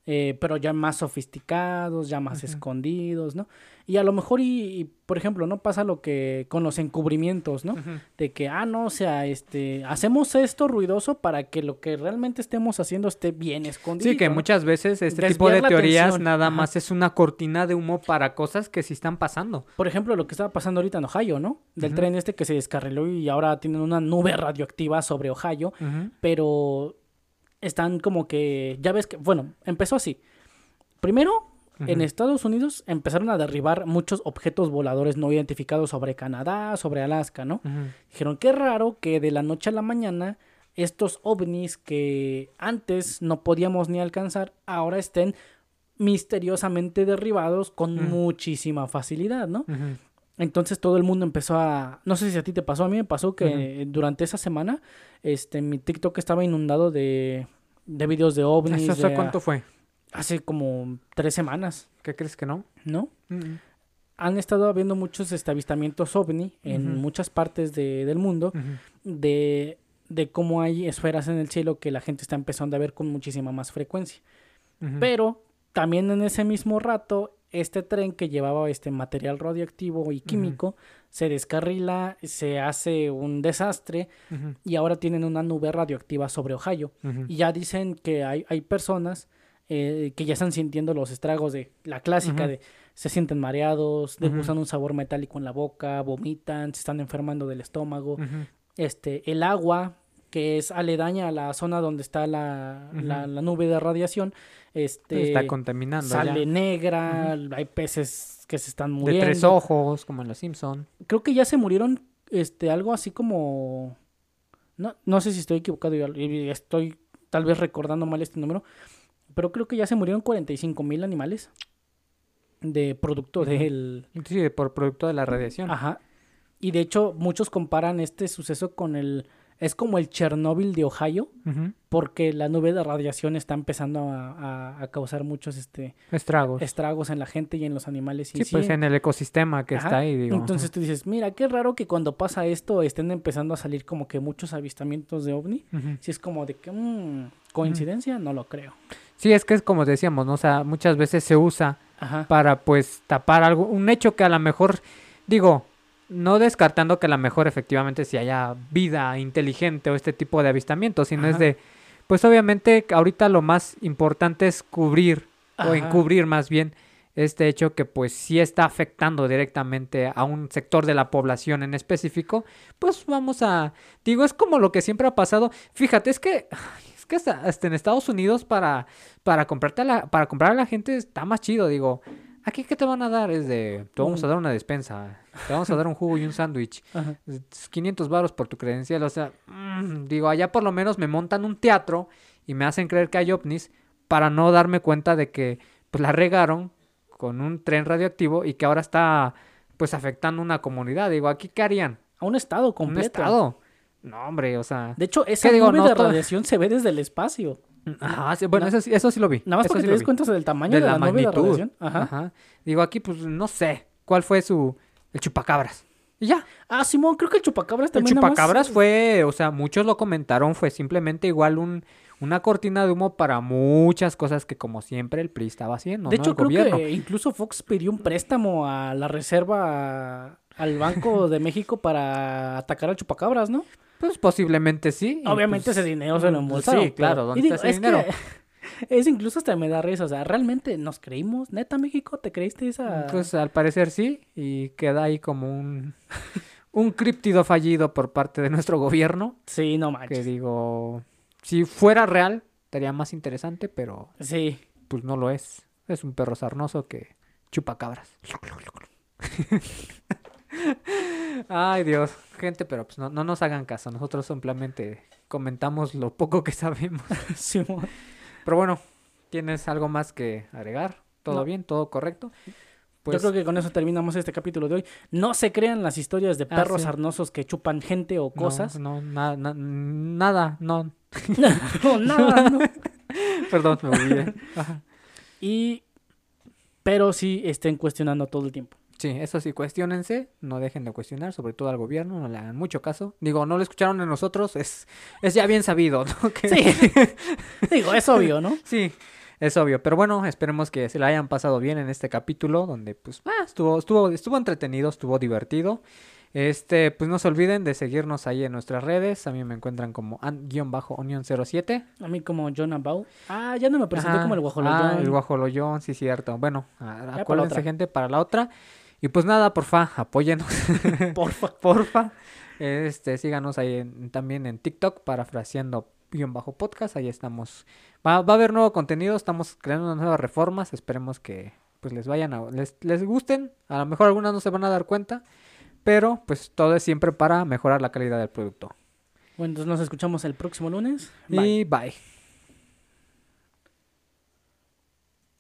Eh, pero ya más sofisticados, ya más escondidos, ¿no? Y a lo mejor, y, y, por ejemplo, no pasa lo que con los encubrimientos, ¿no? De que, ah, no, o sea, este, hacemos esto ruidoso para que lo que realmente estemos haciendo esté bien escondido. Sí, que ¿no? muchas veces este tipo de teorías atención. nada Ajá. más es una cortina de humo para cosas que sí están pasando. Por ejemplo, lo que estaba pasando ahorita en Ohio, ¿no? Del tren este que se descarriló y ahora tienen una nube radioactiva sobre Ohio, pero están como que, ya ves que, bueno, empezó así. Primero, en. Estados Unidos empezaron a derribar muchos objetos voladores no identificados sobre Canadá, sobre Alaska, ¿no? Dijeron, qué raro que de la noche a la mañana estos ovnis que antes no podíamos ni alcanzar, ahora estén misteriosamente derribados con muchísima facilidad, ¿no? Entonces todo el mundo empezó a... No sé si a ti te pasó, a mí me pasó que durante esa semana este, mi TikTok estaba inundado de, de videos de ovnis. ¿Eso de- cuánto fue? Hace como tres semanas, ¿Qué crees que no? ¿no? Han estado habiendo muchos este, avistamientos ovni en muchas partes de- del mundo de, de cómo hay esferas en el cielo que la gente está empezando a ver con muchísima más frecuencia. Pero también en ese mismo rato, este tren que llevaba este material radioactivo y químico se descarrila, se hace un desastre y ahora tienen una nube radioactiva sobre Ohio. Y ya dicen que hay, hay personas eh, que ya están sintiendo los estragos de la clásica de se sienten mareados, Ujú. degustan un sabor metálico en la boca, vomitan, se están enfermando del estómago. Este, el agua que es aledaña a la zona donde está la, la- nube de radiación, este, está contaminando sale ya. negra, hay peces que se están De muriendo. tres ojos, como en los Simpson. Creo que ya se murieron, este, algo así como, no, no sé si estoy equivocado y- estoy tal vez recordando mal este número, pero creo que ya se murieron 45 mil animales de producto del, Sí, por producto de la radiación. Ajá. Y de hecho, muchos comparan este suceso con el es como el Chernóbil de Ohio, porque la nube de radiación está empezando a, a- a causar muchos este, Estragos. estragos en la gente y en los animales. Y sí, pues en el ecosistema que Ajá. está ahí, digo. Entonces tú dices, mira, qué raro que cuando pasa esto estén empezando a salir como que muchos avistamientos de ovni. Si es como de que, mm, coincidencia, no lo creo. Sí, es que es como decíamos, ¿no? O sea, muchas veces se usa Ajá. para pues tapar algo, un hecho que a lo mejor, digo, no descartando que a lo mejor efectivamente si haya vida inteligente o este tipo de avistamientos, sino es de, pues obviamente ahorita lo más importante es cubrir o encubrir más bien este hecho que pues sí está afectando directamente a un sector de la población en específico, pues vamos a, digo, es como lo que siempre ha pasado, fíjate, es que, es que hasta, hasta en Estados Unidos para, para comprarte a la, para comprar a la gente está más chido, digo, aquí qué te van a dar es de, te vamos a Un- dar una despensa, te vamos a dar un jugo y un sándwich, Ajá. 500 varos por tu credencial, o sea, mm, digo, allá por lo menos me montan un teatro y me hacen creer que hay ovnis para no darme cuenta de que pues la regaron con un tren radioactivo y que ahora está pues afectando una comunidad. Digo, aquí qué harían? A un estado Un completo. estado. No, hombre, o sea, De hecho, esa digo? nube No de todo- radiación se ve desde el espacio. Ajá, sí, bueno, eso, sí- eso sí lo vi. Nada más eso para sí te des cuenta del tamaño de de, la, la, de magnitud. Ajá. Ajá. Digo, aquí pues no sé cuál fue su el chupacabras. Y ya. Ah, Simón, creo que el chupacabras El también más- chupacabras fue, o sea, muchos lo comentaron, fue simplemente igual un, una cortina de humo para muchas cosas que como siempre el PRI estaba haciendo, De ¿no? hecho, El creo gobierno. que incluso Fox pidió un préstamo a la reserva, al Banco de México para atacar al chupacabras, ¿no? Pues posiblemente sí. Obviamente pues, ese dinero se lo mm, embolsaron. Sí, claro, ¿dónde digo, está ese es dinero? que es incluso hasta me da risa, o sea, ¿realmente nos creímos? ¿Neta México? ¿Te creíste esa...? Pues al parecer sí, y queda ahí como un, un críptido fallido por parte de nuestro gobierno, sí, no que manches. digo, si fuera real, estaría más interesante, pero Sí, pues no lo es. Es un perro sarnoso que chupa cabras. Ay, Dios, gente, pero pues no, no nos hagan caso. Nosotros simplemente comentamos lo poco que sabemos. Pero bueno, ¿tienes algo más que agregar? ¿Todo No. bien? ¿Todo correcto? Pues Yo creo que con eso terminamos este capítulo de hoy. No se crean las historias de Ah, perros sí. sarnosos que chupan gente o no, cosas. No, na- na- nada, no. No, nada, no. Perdón, me olvidé. Ajá. Y... Pero sí estén cuestionando todo el tiempo. Sí, eso sí, cuestionense, no dejen de cuestionar, sobre todo al gobierno, no le hagan mucho caso. Digo, no lo escucharon en nosotros, es, es ya bien sabido, ¿no? Que- Sí. Digo, es obvio, ¿no? Sí, es obvio. Pero bueno, esperemos que se la hayan pasado bien en este capítulo, donde pues ah, estuvo, estuvo, estuvo entretenido, estuvo divertido. Este, pues no se olviden de seguirnos ahí en nuestras redes. A mí me encuentran como an-onion07. A mí como John Abau. Ah, ya no me presenté como el guajoloyón. Ah, el guajoloyón, sí, cierto. Bueno, para la acuérdense, otra. gente, para la otra. Y pues nada, porfa, apóyenos. Porfa. porfa. Este, síganos ahí en- también en TikTok, parafraseando guion bajo podcast. Ahí estamos. Va, va a haber nuevo contenido, estamos creando unas nuevas reformas. Esperemos que pues les vayan a, les, les gusten. A lo mejor algunas no se van a dar cuenta. Pero pues todo es siempre para mejorar la calidad del producto. Bueno, entonces nos escuchamos el próximo lunes. Bye. Y bye.